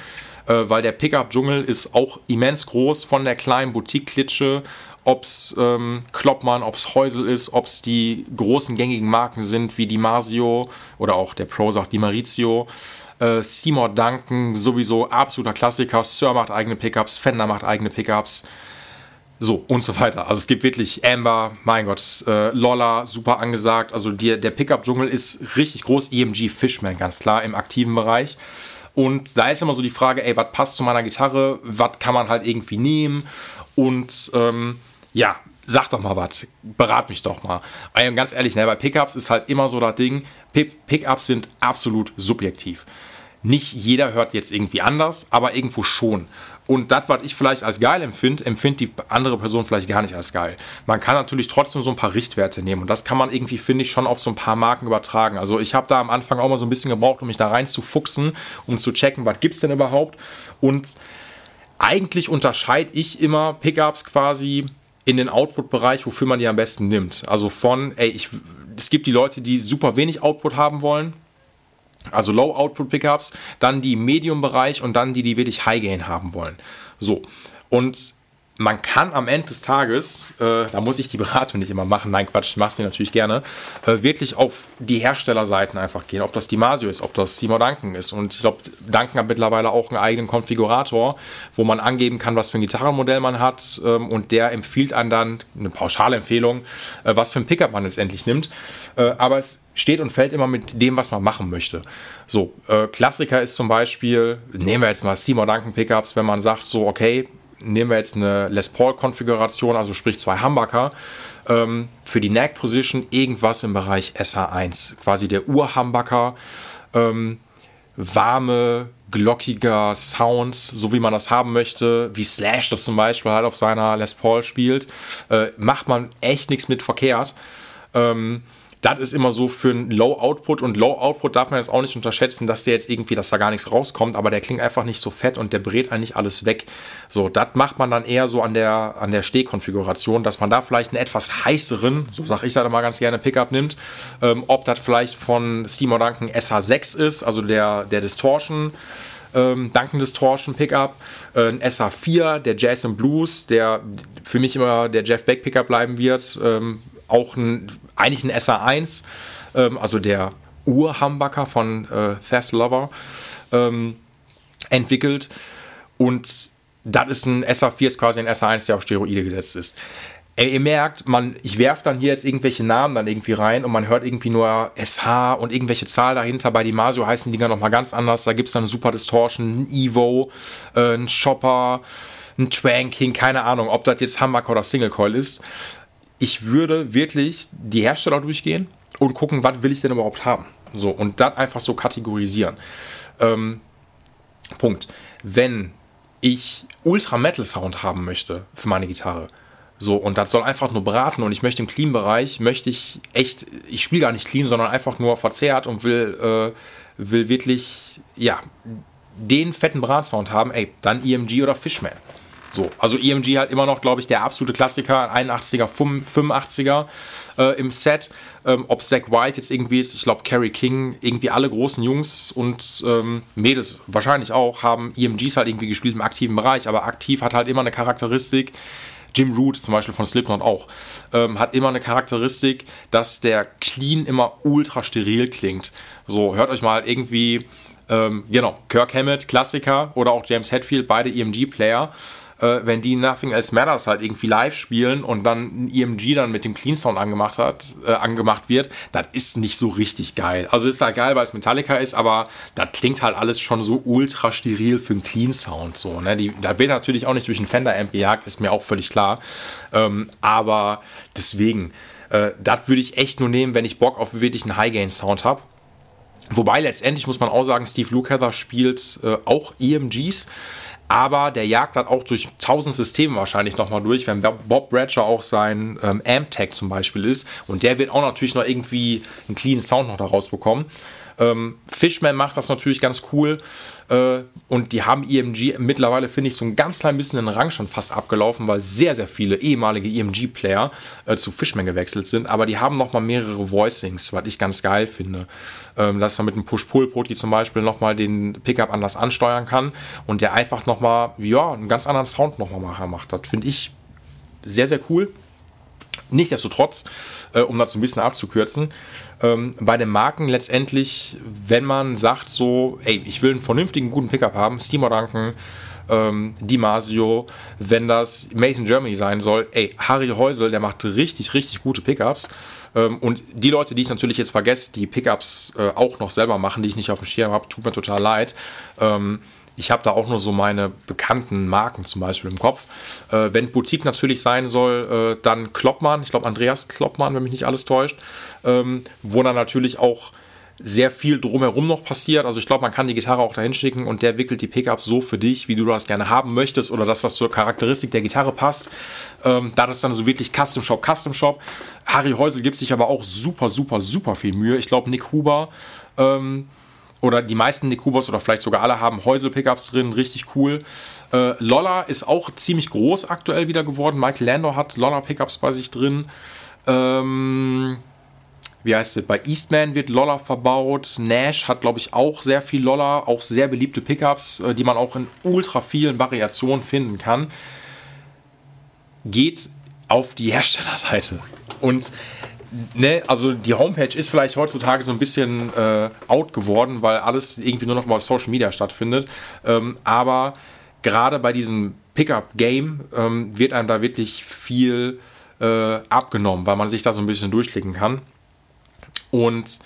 äh, weil der Pickup-Dschungel ist auch immens groß von der kleinen Boutique-Klitsche, ob es ähm, Kloppmann, ob es Häusel ist, ob es die großen gängigen Marken sind wie die Masio oder auch der Pro sagt die Marizio äh, Seymour Duncan, sowieso absoluter Klassiker. Sir macht eigene Pickups, Fender macht eigene Pickups. So und so weiter. Also es gibt wirklich Amber, mein Gott, äh, Lolla, super angesagt. Also die, der Pickup-Dschungel ist richtig groß. EMG Fishman, ganz klar, im aktiven Bereich. Und da ist immer so die Frage, ey, was passt zu meiner Gitarre? Was kann man halt irgendwie nehmen? Und ähm, ja, sag doch mal was, berat mich doch mal. Und ganz ehrlich, ne, bei Pickups ist halt immer so das Ding, Pickups sind absolut subjektiv. Nicht jeder hört jetzt irgendwie anders, aber irgendwo schon. Und das, was ich vielleicht als geil empfinde, empfindet die andere Person vielleicht gar nicht als geil. Man kann natürlich trotzdem so ein paar Richtwerte nehmen und das kann man irgendwie, finde ich, schon auf so ein paar Marken übertragen. Also ich habe da am Anfang auch mal so ein bisschen gebraucht, um mich da rein zu fuchsen, um zu checken, was gibt es denn überhaupt. Und eigentlich unterscheide ich immer Pickups quasi in den Output-Bereich, wofür man die am besten nimmt. Also von, ey, ich, es gibt die Leute, die super wenig Output haben wollen also Low-Output-Pickups, dann die Medium-Bereich und dann die, die wirklich High-Gain haben wollen. So. Und man kann am Ende des Tages, äh, da muss ich die Beratung nicht immer machen, nein Quatsch, ich mache die natürlich gerne, äh, wirklich auf die Herstellerseiten einfach gehen, ob das die Masio ist, ob das Seymour Duncan ist. Und ich glaube, Duncan hat mittlerweile auch einen eigenen Konfigurator, wo man angeben kann, was für ein Gitarrenmodell man hat ähm, und der empfiehlt einem dann, eine Pauschalempfehlung, äh, was für ein Pickup man letztendlich nimmt. Äh, aber es steht und fällt immer mit dem, was man machen möchte. So, äh, Klassiker ist zum Beispiel, nehmen wir jetzt mal Seymour Duncan Pickups, wenn man sagt, so, okay, nehmen wir jetzt eine Les Paul-Konfiguration, also sprich zwei Humbucker, ähm, für die Neck-Position irgendwas im Bereich SH1, quasi der Ur-Humbucker, ähm, warme, glockiger Sound, so wie man das haben möchte, wie Slash das zum Beispiel halt auf seiner Les Paul spielt, äh, macht man echt nichts mit verkehrt. Ähm, das ist immer so für ein Low Output und Low Output darf man jetzt auch nicht unterschätzen, dass der jetzt irgendwie, dass da gar nichts rauskommt, aber der klingt einfach nicht so fett und der brät eigentlich alles weg. So, das macht man dann eher so an der, an der Stehkonfiguration, dass man da vielleicht einen etwas heißeren, so sage ich das immer ganz gerne, Pickup nimmt. Ähm, ob das vielleicht von Seymour Duncan SH6 ist, also der, der Distortion. Ähm, Duncan Distortion Pickup, äh, ein SH4, der Jazz Blues, der für mich immer der Jeff Beck Pickup bleiben wird, ähm, auch ein, eigentlich ein SA1, ähm, also der Ur-Humbucker von äh, Thess Lover, ähm, entwickelt. Und das ist ein SA4, ist quasi ein SA1, der auf Steroide gesetzt ist. Ey, ihr merkt, man, ich werfe dann hier jetzt irgendwelche Namen dann irgendwie rein und man hört irgendwie nur SH und irgendwelche Zahlen dahinter. Bei Dimasio heißen die Dinger nochmal ganz anders. Da gibt es dann Super Distortion, ein Evo, äh, ein Chopper, ein Twanking, keine Ahnung, ob das jetzt Humbucker oder Single Coil ist ich würde wirklich die Hersteller durchgehen und gucken, was will ich denn überhaupt haben. So, und dann einfach so kategorisieren. Ähm, Punkt. Wenn ich Ultra Metal Sound haben möchte für meine Gitarre, so, und das soll einfach nur braten und ich möchte im Clean-Bereich, möchte ich echt, ich spiele gar nicht clean, sondern einfach nur verzerrt und will, äh, will wirklich, ja, den fetten Bratsound haben, ey, dann EMG oder Fishman. So, also EMG halt immer noch, glaube ich, der absolute Klassiker, 81er, 85er äh, im Set. Ähm, ob Zach White jetzt irgendwie ist, ich glaube, Kerry King, irgendwie alle großen Jungs und ähm, Mädels wahrscheinlich auch, haben EMGs halt irgendwie gespielt im aktiven Bereich, aber aktiv hat halt immer eine Charakteristik. Jim Root zum Beispiel von Slipknot auch, ähm, hat immer eine Charakteristik, dass der Clean immer ultra steril klingt. So, hört euch mal irgendwie, ähm, genau, Kirk Hammett, Klassiker, oder auch James Hetfield, beide EMG-Player äh, wenn die Nothing Else Matters halt irgendwie live spielen und dann ein EMG dann mit dem Clean Sound angemacht hat, äh, angemacht wird, das ist nicht so richtig geil. Also ist halt geil, weil es Metallica ist, aber das klingt halt alles schon so ultra steril für einen Clean Sound. So, ne? Die, da wird natürlich auch nicht durch einen Fender Amp gejagt, ist mir auch völlig klar. Ähm, aber deswegen, äh, das würde ich echt nur nehmen, wenn ich Bock auf wirklich einen High Gain Sound habe. Wobei letztendlich muss man auch sagen, Steve Lukather spielt äh, auch EMGs aber der jagt dann auch durch tausend Systeme wahrscheinlich nochmal durch, wenn Bob Bradshaw auch sein ähm, Amp-Tag zum Beispiel ist. Und der wird auch natürlich noch irgendwie einen cleanen Sound noch daraus bekommen. Ähm, Fishman macht das natürlich ganz cool. Äh, und die haben EMG mittlerweile, finde ich, so ein ganz klein bisschen den Rang schon fast abgelaufen, weil sehr, sehr viele ehemalige EMG-Player äh, zu Fishman gewechselt sind. Aber die haben nochmal mehrere Voicings, was ich ganz geil finde. Ähm, dass man mit einem Push-Pull-Proti zum Beispiel nochmal den Pickup anders ansteuern kann und der einfach nochmal, ja, einen ganz anderen Sound nochmal macht. Das finde ich sehr, sehr cool. Nichtsdestotrotz, äh, um das ein bisschen abzukürzen, ähm, bei den Marken letztendlich, wenn man sagt so, ey, ich will einen vernünftigen, guten Pickup haben, Steamer Duncan, ähm, Dimasio, wenn das Made in Germany sein soll, ey, Harry Häusel, der macht richtig, richtig gute Pickups. Ähm, und die Leute, die ich natürlich jetzt vergesse, die Pickups äh, auch noch selber machen, die ich nicht auf dem Schirm habe, tut mir total leid. Ähm, ich habe da auch nur so meine bekannten Marken zum Beispiel im Kopf. Äh, wenn Boutique natürlich sein soll, äh, dann Kloppmann, ich glaube Andreas Kloppmann, wenn mich nicht alles täuscht, ähm, wo dann natürlich auch sehr viel drumherum noch passiert. Also ich glaube, man kann die Gitarre auch dahin schicken und der wickelt die Pickups so für dich, wie du das gerne haben möchtest oder dass das zur Charakteristik der Gitarre passt. Ähm, da das dann so wirklich Custom Shop, Custom Shop. Harry Häusel gibt sich aber auch super, super, super viel Mühe. Ich glaube, Nick Huber ähm, oder die meisten Nikubos oder vielleicht sogar alle haben Häusel-Pickups drin, richtig cool. Äh, Lolla ist auch ziemlich groß aktuell wieder geworden. Michael Landor hat Lolla-Pickups bei sich drin. Ähm, wie heißt es? Bei Eastman wird Lolla verbaut. Nash hat, glaube ich, auch sehr viel Lolla, auch sehr beliebte Pickups, äh, die man auch in ultra vielen Variationen finden kann. Geht auf die Herstellerseite. Und ne, also die Homepage ist vielleicht heutzutage so ein bisschen äh, out geworden, weil alles irgendwie nur noch mal Social Media stattfindet. Ähm, aber gerade bei diesem Pickup-Game ähm, wird einem da wirklich viel äh, abgenommen, weil man sich da so ein bisschen durchklicken kann. Und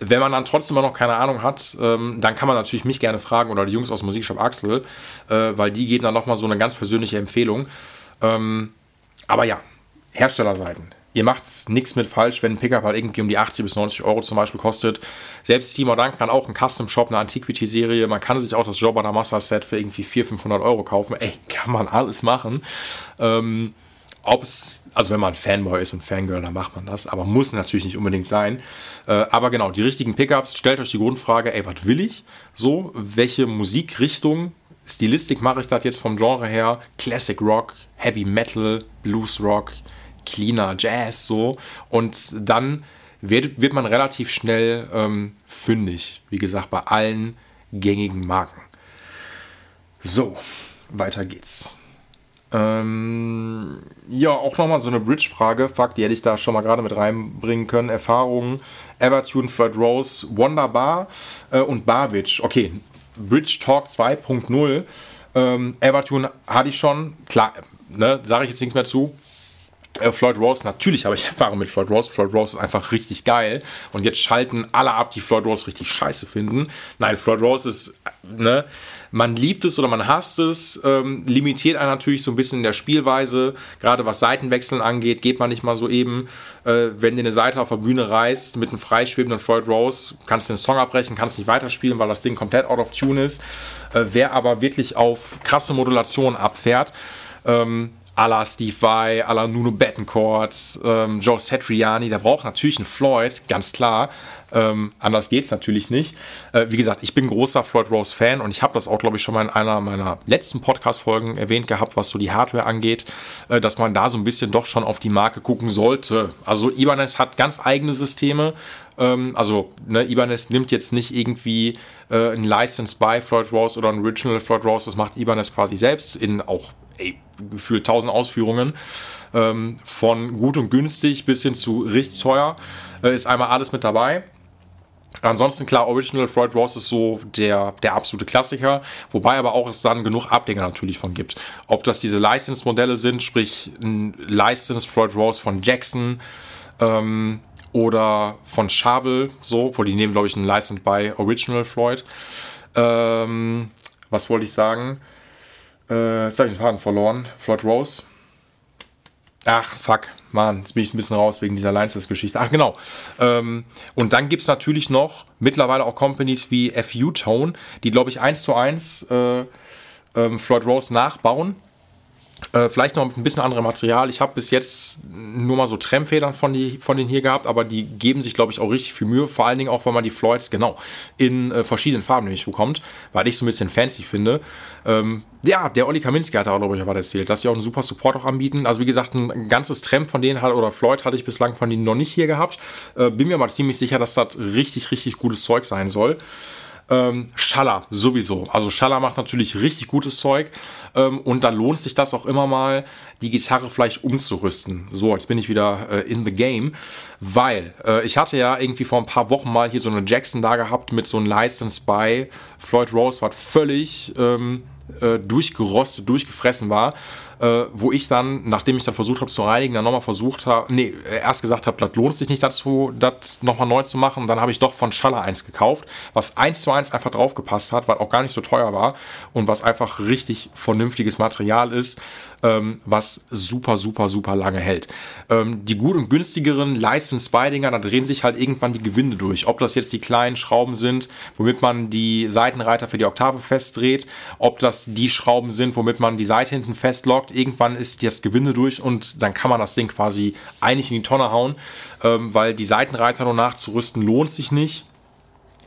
wenn man dann trotzdem noch keine Ahnung hat, ähm, dann kann man natürlich mich gerne fragen oder die Jungs aus dem Musikshop Axel, äh, weil die geben dann nochmal so eine ganz persönliche Empfehlung. Ähm, aber ja, Herstellerseiten. Ihr macht nichts mit falsch, wenn ein Pickup halt irgendwie um die 80 bis 90 Euro zum Beispiel kostet. Selbst Seymour Duncan kann auch ein Custom Shop, eine Antiquity-Serie. Man kann sich auch das Jobber Damassa Set für irgendwie 400, 500 Euro kaufen. Ey, kann man alles machen. Ähm, ob also wenn man Fanboy ist und Fangirl, dann macht man das, aber muss natürlich nicht unbedingt sein. Äh, aber genau, die richtigen Pickups, stellt euch die Grundfrage, ey, was will ich? So, welche Musikrichtung, Stilistik mache ich das jetzt vom Genre her? Classic Rock, Heavy Metal, Blues Rock, cleaner Jazz, so. Und dann wird, wird man relativ schnell ähm, fündig, wie gesagt, bei allen gängigen Marken. So, weiter geht's. Ähm, ja, auch nochmal so eine Bridge-Frage. Fuck, die hätte ich da schon mal gerade mit reinbringen können. Erfahrungen, Evertune, Floyd Rose, Wonderbar äh, und Barbage. Okay, Bridge Talk 2.0. Ähm, Evertune hatte ich schon. Klar, ne, sage ich jetzt nichts mehr zu. Äh, Floyd Rose, natürlich habe ich Erfahrung mit Floyd Rose. Floyd Rose ist einfach richtig geil. Und jetzt schalten alle ab, die Floyd Rose richtig scheiße finden. Nein, Floyd Rose ist, ne, man liebt es oder man hasst es, ähm, limitiert einen natürlich so ein bisschen in der Spielweise. Gerade was Seitenwechseln angeht, geht man nicht mal so eben. Äh, wenn dir eine Seite auf der Bühne reißt mit einem freischwebenden Floyd Rose, kannst du den Song abbrechen, kannst nicht weiterspielen, weil das Ding komplett out of tune ist. Äh, wer aber wirklich auf krasse Modulation abfährt, ähm, la Steve Vai, à la Nuno Bettencourt, ähm, Joe Satriani, der braucht natürlich einen Floyd, ganz klar. Ähm, anders geht es natürlich nicht. Äh, wie gesagt, ich bin großer Floyd Rose Fan und ich habe das auch, glaube ich, schon mal in einer meiner letzten Podcast-Folgen erwähnt gehabt, was so die Hardware angeht, äh, dass man da so ein bisschen doch schon auf die Marke gucken sollte. Also Ibanez hat ganz eigene Systeme. Ähm, also ne, Ibanez nimmt jetzt nicht irgendwie äh, ein License by Floyd Rose oder ein Original Floyd Rose, das macht Ibanez quasi selbst in auch ey, gefühlt 1000 Ausführungen. Ähm, von gut und günstig bis hin zu richtig teuer äh, ist einmal alles mit dabei. Ansonsten klar, Original Floyd Rose ist so der, der absolute Klassiker, wobei aber auch es dann genug Ableger natürlich von gibt. Ob das diese License-Modelle sind, sprich ein License Floyd Rose von Jackson ähm, oder von Chavel, so, wo die nehmen, glaube ich, ein License by Original Floyd. Ähm, was wollte ich sagen? Äh, jetzt habe ich den Faden verloren. Floyd Rose. Ach, fuck, Mann, jetzt bin ich ein bisschen raus wegen dieser License-Geschichte. Ach, genau. Ähm, und dann gibt es natürlich noch mittlerweile auch Companies wie FU Tone, die, glaube ich, eins zu eins äh, ähm, Floyd Rose nachbauen äh, vielleicht noch ein bisschen anderes Material. Ich habe bis jetzt nur mal so Trennfedern von, von denen hier gehabt, aber die geben sich, glaube ich, auch richtig viel Mühe. Vor allen Dingen auch, weil man die Floyds genau in äh, verschiedenen Farben nämlich bekommt, weil ich so ein bisschen fancy finde. Ähm, ja, der Olli Kaminski hat auch, glaube ich, was erzählt, dass sie auch einen super Support auch anbieten. Also, wie gesagt, ein ganzes Trem von denen hat, oder Floyd hatte ich bislang von denen noch nicht hier gehabt. Äh, bin mir aber ziemlich sicher, dass das richtig, richtig gutes Zeug sein soll. Ähm, Schaller sowieso. Also Schaller macht natürlich richtig gutes Zeug ähm, und da lohnt sich das auch immer mal, die Gitarre vielleicht umzurüsten. So, jetzt bin ich wieder äh, in the game, weil äh, ich hatte ja irgendwie vor ein paar Wochen mal hier so eine Jackson da gehabt mit so einem License bei Floyd Rose, was völlig ähm, äh, durchgerostet, durchgefressen war äh, wo ich dann, nachdem ich dann versucht habe zu reinigen, dann nochmal versucht habe, nee, erst gesagt habe, das lohnt sich nicht dazu, das nochmal neu zu machen. Dann habe ich doch von Schaller eins gekauft, was eins zu eins einfach draufgepasst hat, weil auch gar nicht so teuer war und was einfach richtig vernünftiges Material ist, ähm, was super, super, super lange hält. Ähm, die gut und günstigeren License Spidinger, da drehen sich halt irgendwann die Gewinde durch. Ob das jetzt die kleinen Schrauben sind, womit man die Seitenreiter für die Oktave festdreht, ob das die Schrauben sind, womit man die Seite hinten festlockt, gesorgt. Irgendwann ist das Gewinde durch und dann kann man das Ding quasi eigentlich in die Tonne hauen, ähm, weil die Seitenreiter nur nachzurüsten lohnt sich nicht.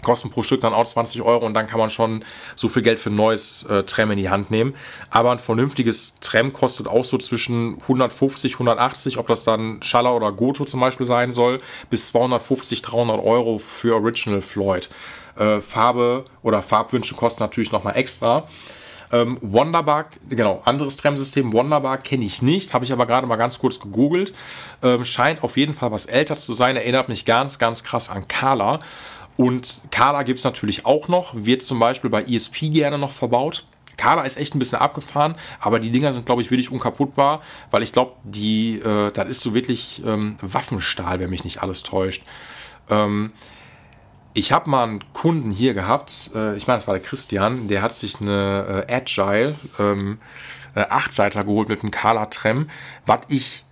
Kosten pro Stück dann auch 20 Euro und dann kann man schon so viel Geld für ein neues äh, Trem in die Hand nehmen. Aber ein vernünftiges Trem kostet auch so zwischen 150, 180, ob das dann Schaller oder Goto zum Beispiel sein soll, bis 250, 300 Euro für Original Floyd. Äh, Farbe oder Farbwünsche kosten natürlich nochmal extra. Ähm, Wonderbar, genau, anderes Tremsystem, Wonderbar kenne ich nicht, habe ich aber gerade mal ganz kurz gegoogelt. Ähm, scheint auf jeden Fall was älter zu sein, erinnert mich ganz, ganz krass an Kala. Und Kala gibt es natürlich auch noch, wird zum Beispiel bei ESP gerne noch verbaut. Kala ist echt ein bisschen abgefahren, aber die Dinger sind, glaube ich, wirklich unkaputtbar, weil ich glaube, die, äh, das ist so wirklich ähm, Waffenstahl, wenn mich nicht alles täuscht. Ähm, ich habe mal einen Kunden hier gehabt, äh, ich meine, das war der Christian, der hat sich eine äh, Agile ähm, äh, Achtseiter geholt mit einem Kala Trem, was ich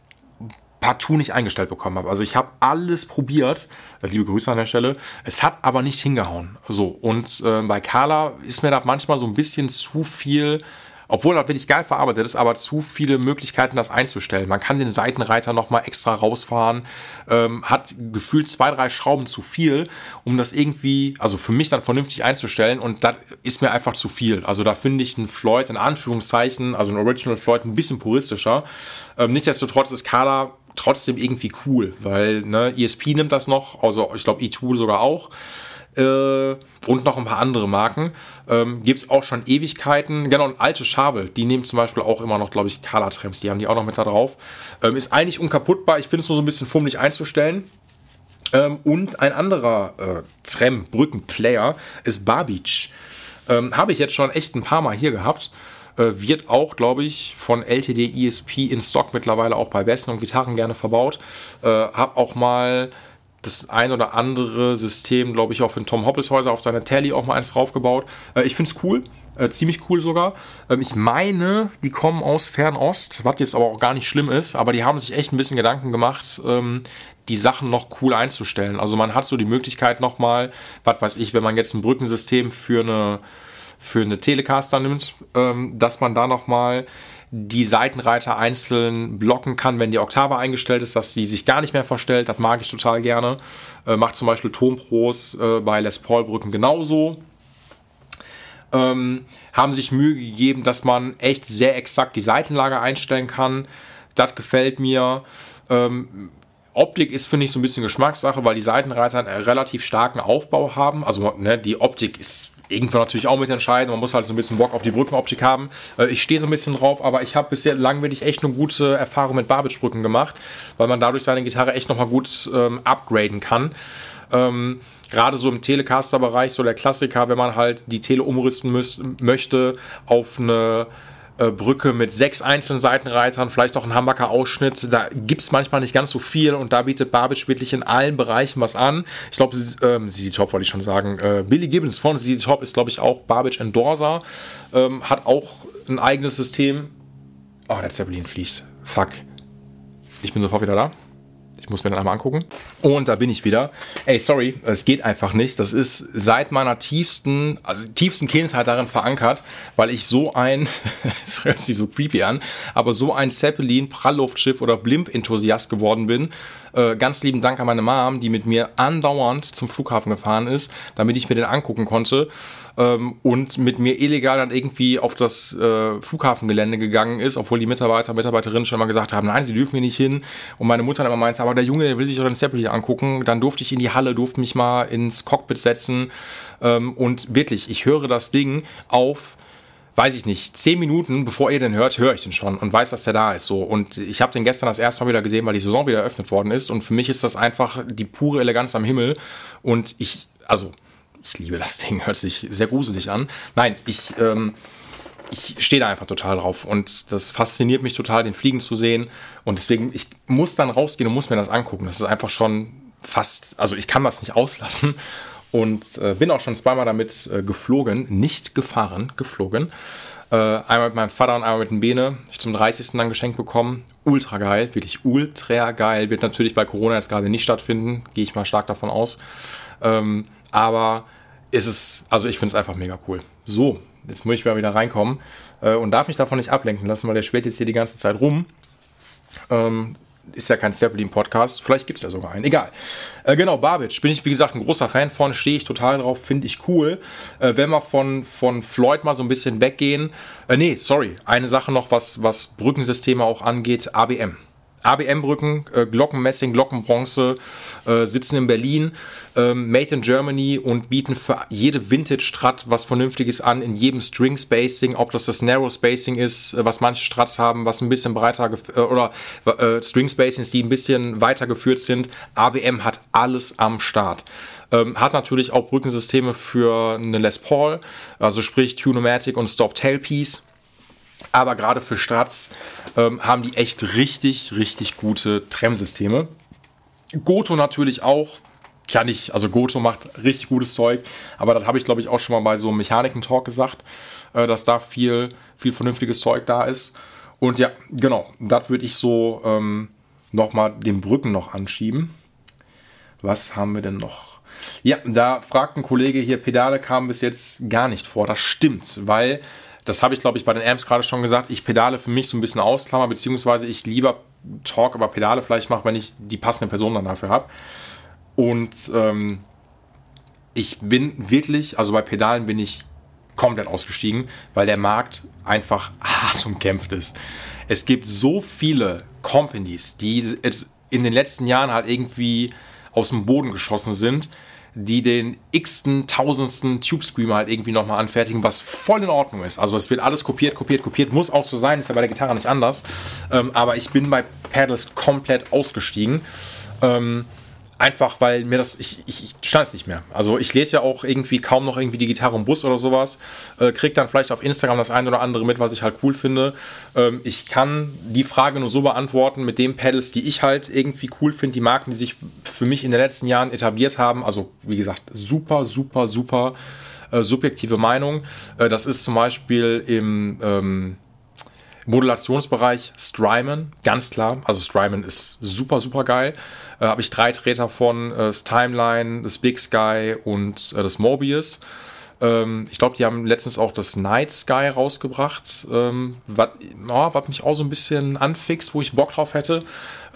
partout nicht eingestellt bekommen habe. Also ich habe alles probiert, äh, liebe Grüße an der Stelle, es hat aber nicht hingehauen. So, und äh, bei Kala ist mir da manchmal so ein bisschen zu viel obwohl er wirklich geil verarbeitet ist, aber zu viele Möglichkeiten, das einzustellen. Man kann den Seitenreiter nochmal extra rausfahren, ähm, hat gefühlt zwei, drei Schrauben zu viel, um das irgendwie, also für mich dann vernünftig einzustellen und das ist mir einfach zu viel. Also da finde ich einen Floyd in Anführungszeichen, also ein Original Floyd ein bisschen puristischer. Ähm, nichtsdestotrotz ist Kala trotzdem irgendwie cool, weil ne, ESP nimmt das noch, also ich glaube E2 sogar auch äh, und noch ein paar andere Marken. Ähm, Gibt es auch schon Ewigkeiten. Genau, und alte Schabel, die nehmen zum Beispiel auch immer noch, glaube ich, Kala-Trams, die haben die auch noch mit da drauf. Ähm, ist eigentlich unkaputtbar, ich finde es nur so ein bisschen fummelig einzustellen. Ähm, und ein anderer äh, Tram-Brückenplayer ist Barbich. Ähm, Habe ich jetzt schon echt ein paar Mal hier gehabt äh, wird auch, glaube ich, von LTD ESP in Stock mittlerweile auch bei Besten und Gitarren gerne verbaut. Äh, hab auch mal das ein oder andere System, glaube ich, auch für Tom Hoppelshäuser auf seiner Tally auch mal eins draufgebaut. Äh, ich finde es cool, äh, ziemlich cool sogar. Ähm, ich meine, die kommen aus Fernost, was jetzt aber auch gar nicht schlimm ist, aber die haben sich echt ein bisschen Gedanken gemacht, ähm, die Sachen noch cool einzustellen. Also man hat so die Möglichkeit nochmal, was weiß ich, wenn man jetzt ein Brückensystem für eine, für eine Telecaster nimmt, ähm, dass man da nochmal die Seitenreiter einzeln blocken kann, wenn die Oktave eingestellt ist, dass sie sich gar nicht mehr verstellt. Das mag ich total gerne. Äh, macht zum Beispiel Tonpros äh, bei Les Paul Brücken genauso. Ähm, haben sich Mühe gegeben, dass man echt sehr exakt die Seitenlage einstellen kann. Das gefällt mir. Ähm, Optik ist, finde ich, so ein bisschen Geschmackssache, weil die Seitenreiter einen relativ starken Aufbau haben. Also ne, die Optik ist irgendwann natürlich auch mit entscheiden. Man muss halt so ein bisschen Bock auf die Brückenoptik haben. Äh, ich stehe so ein bisschen drauf, aber ich habe bisher langweilig echt eine gute Erfahrung mit Barbage-Brücken gemacht, weil man dadurch seine Gitarre echt nochmal gut ähm, upgraden kann. Ähm, Gerade so im Telecaster-Bereich, so der Klassiker, wenn man halt die Tele umrüsten möchte auf eine Brücke mit sechs einzelnen Seitenreitern, vielleicht noch ein Hambacker Ausschnitt. Da gibt es manchmal nicht ganz so viel und da bietet Babic wirklich in allen Bereichen was an. Ich glaube, ähm, ZZ Top wollte ich schon sagen. Äh, Billy Gibbons von ZZ Top ist, glaube ich, auch Babic Endorser. Ähm, hat auch ein eigenes System. Oh, der Zeppelin fliegt. Fuck. Ich bin sofort wieder da. Muss mir dann einmal angucken. Und da bin ich wieder. Ey, sorry, es geht einfach nicht. Das ist seit meiner tiefsten, also tiefsten Kindheit darin verankert, weil ich so ein, das hört sich so creepy an, aber so ein Zeppelin, Prallluftschiff oder Blimp-Enthusiast geworden bin. Äh, ganz lieben Dank an meine Mom, die mit mir andauernd zum Flughafen gefahren ist, damit ich mir den angucken konnte ähm, und mit mir illegal dann irgendwie auf das äh, Flughafengelände gegangen ist, obwohl die Mitarbeiter, Mitarbeiterinnen schon mal gesagt haben, nein, sie dürfen hier nicht hin. Und meine Mutter dann immer meinte, aber der Junge, der will sich doch den Zeppelin angucken. Dann durfte ich in die Halle, durfte mich mal ins Cockpit setzen ähm, und wirklich, ich höre das Ding auf weiß ich nicht, zehn Minuten, bevor ihr den hört, höre ich den schon und weiß, dass der da ist. So. Und ich habe den gestern das erste Mal wieder gesehen, weil die Saison wieder eröffnet worden ist. Und für mich ist das einfach die pure Eleganz am Himmel. Und ich, also ich liebe das Ding, hört sich sehr gruselig an. Nein, ich, ähm, ich stehe da einfach total drauf und das fasziniert mich total, den Fliegen zu sehen. Und deswegen, ich muss dann rausgehen und muss mir das angucken. Das ist einfach schon fast, also ich kann das nicht auslassen und äh, bin auch schon zweimal damit äh, geflogen, nicht gefahren, geflogen. Äh, einmal mit meinem Vater und einmal mit dem Bene. Ich zum 30. dann geschenkt bekommen. Ultra geil, wirklich ultra geil. Wird natürlich bei Corona jetzt gerade nicht stattfinden, gehe ich mal stark davon aus. Ähm, aber ist es, also ich finde es einfach mega cool. So, jetzt muss ich mal wieder reinkommen äh, und darf mich davon nicht ablenken lassen, weil der schwert jetzt hier die ganze Zeit rum. Ähm, ist ja kein Zeppelin-Podcast, vielleicht gibt es ja sogar einen, egal. Äh, genau, Babic, bin ich wie gesagt ein großer Fan von, stehe ich total drauf, finde ich cool. Äh, wenn wir von, von Floyd mal so ein bisschen weggehen, äh, nee, sorry, eine Sache noch, was, was Brückensysteme auch angeht, ABM. ABM-Brücken, äh, Glockenmessing, Glockenbronze, äh, sitzen in Berlin, ähm, made in Germany und bieten für jede Vintage-Strat was Vernünftiges an, in jedem String-Spacing, ob das das Narrow-Spacing ist, äh, was manche Strats haben, was ein bisschen breiter, äh, oder äh, String-Spacings, die ein bisschen weiter geführt sind. ABM hat alles am Start. Ähm, hat natürlich auch Brückensysteme für eine Les Paul, also sprich Tunomatic und Stop Tailpiece aber gerade für Strats ähm, haben die echt richtig, richtig gute Tremsysteme. Goto natürlich auch. kann ich, also Goto macht richtig gutes Zeug, aber das habe ich glaube ich auch schon mal bei so einem Mechaniken-Talk gesagt, äh, dass da viel, viel vernünftiges Zeug da ist. Und ja, genau, das würde ich so ähm, nochmal den Brücken noch anschieben. Was haben wir denn noch? Ja, da fragt ein Kollege hier, Pedale kamen bis jetzt gar nicht vor. Das stimmt, weil, das habe ich glaube ich bei den Amps gerade schon gesagt, ich Pedale für mich so ein bisschen ausklammer, beziehungsweise ich lieber Talk über Pedale vielleicht mache, wenn ich die passende Person dann dafür habe. Und ähm, ich bin wirklich, also bei Pedalen bin ich komplett ausgestiegen, weil der Markt einfach hart umkämpft ist. Es gibt so viele Companies, die jetzt in den letzten Jahren halt irgendwie aus dem Boden geschossen sind, die den x-ten, tausendsten Tube Screamer halt irgendwie nochmal anfertigen, was voll in Ordnung ist. Also es wird alles kopiert, kopiert, kopiert, muss auch so sein, ist ja bei der Gitarre nicht anders. Ähm, aber ich bin bei Pedals komplett ausgestiegen. Ähm, Einfach weil mir das, ich, ich, ich es nicht mehr. Also ich lese ja auch irgendwie kaum noch irgendwie die Gitarre im Bus oder sowas. Äh, krieg dann vielleicht auf Instagram das eine oder andere mit, was ich halt cool finde. Ähm, ich kann die Frage nur so beantworten mit den Pedals, die ich halt irgendwie cool finde, die Marken, die sich für mich in den letzten Jahren etabliert haben. Also wie gesagt, super, super, super äh, subjektive Meinung. Äh, das ist zum Beispiel im ähm, Modulationsbereich Strymon, ganz klar. Also Strymon ist super, super geil. Äh, Habe ich drei Treter von, äh, das Timeline, das Big Sky und äh, das Mobius. Ähm, ich glaube, die haben letztens auch das Night Sky rausgebracht, ähm, was oh, mich auch so ein bisschen anfixt, wo ich Bock drauf hätte.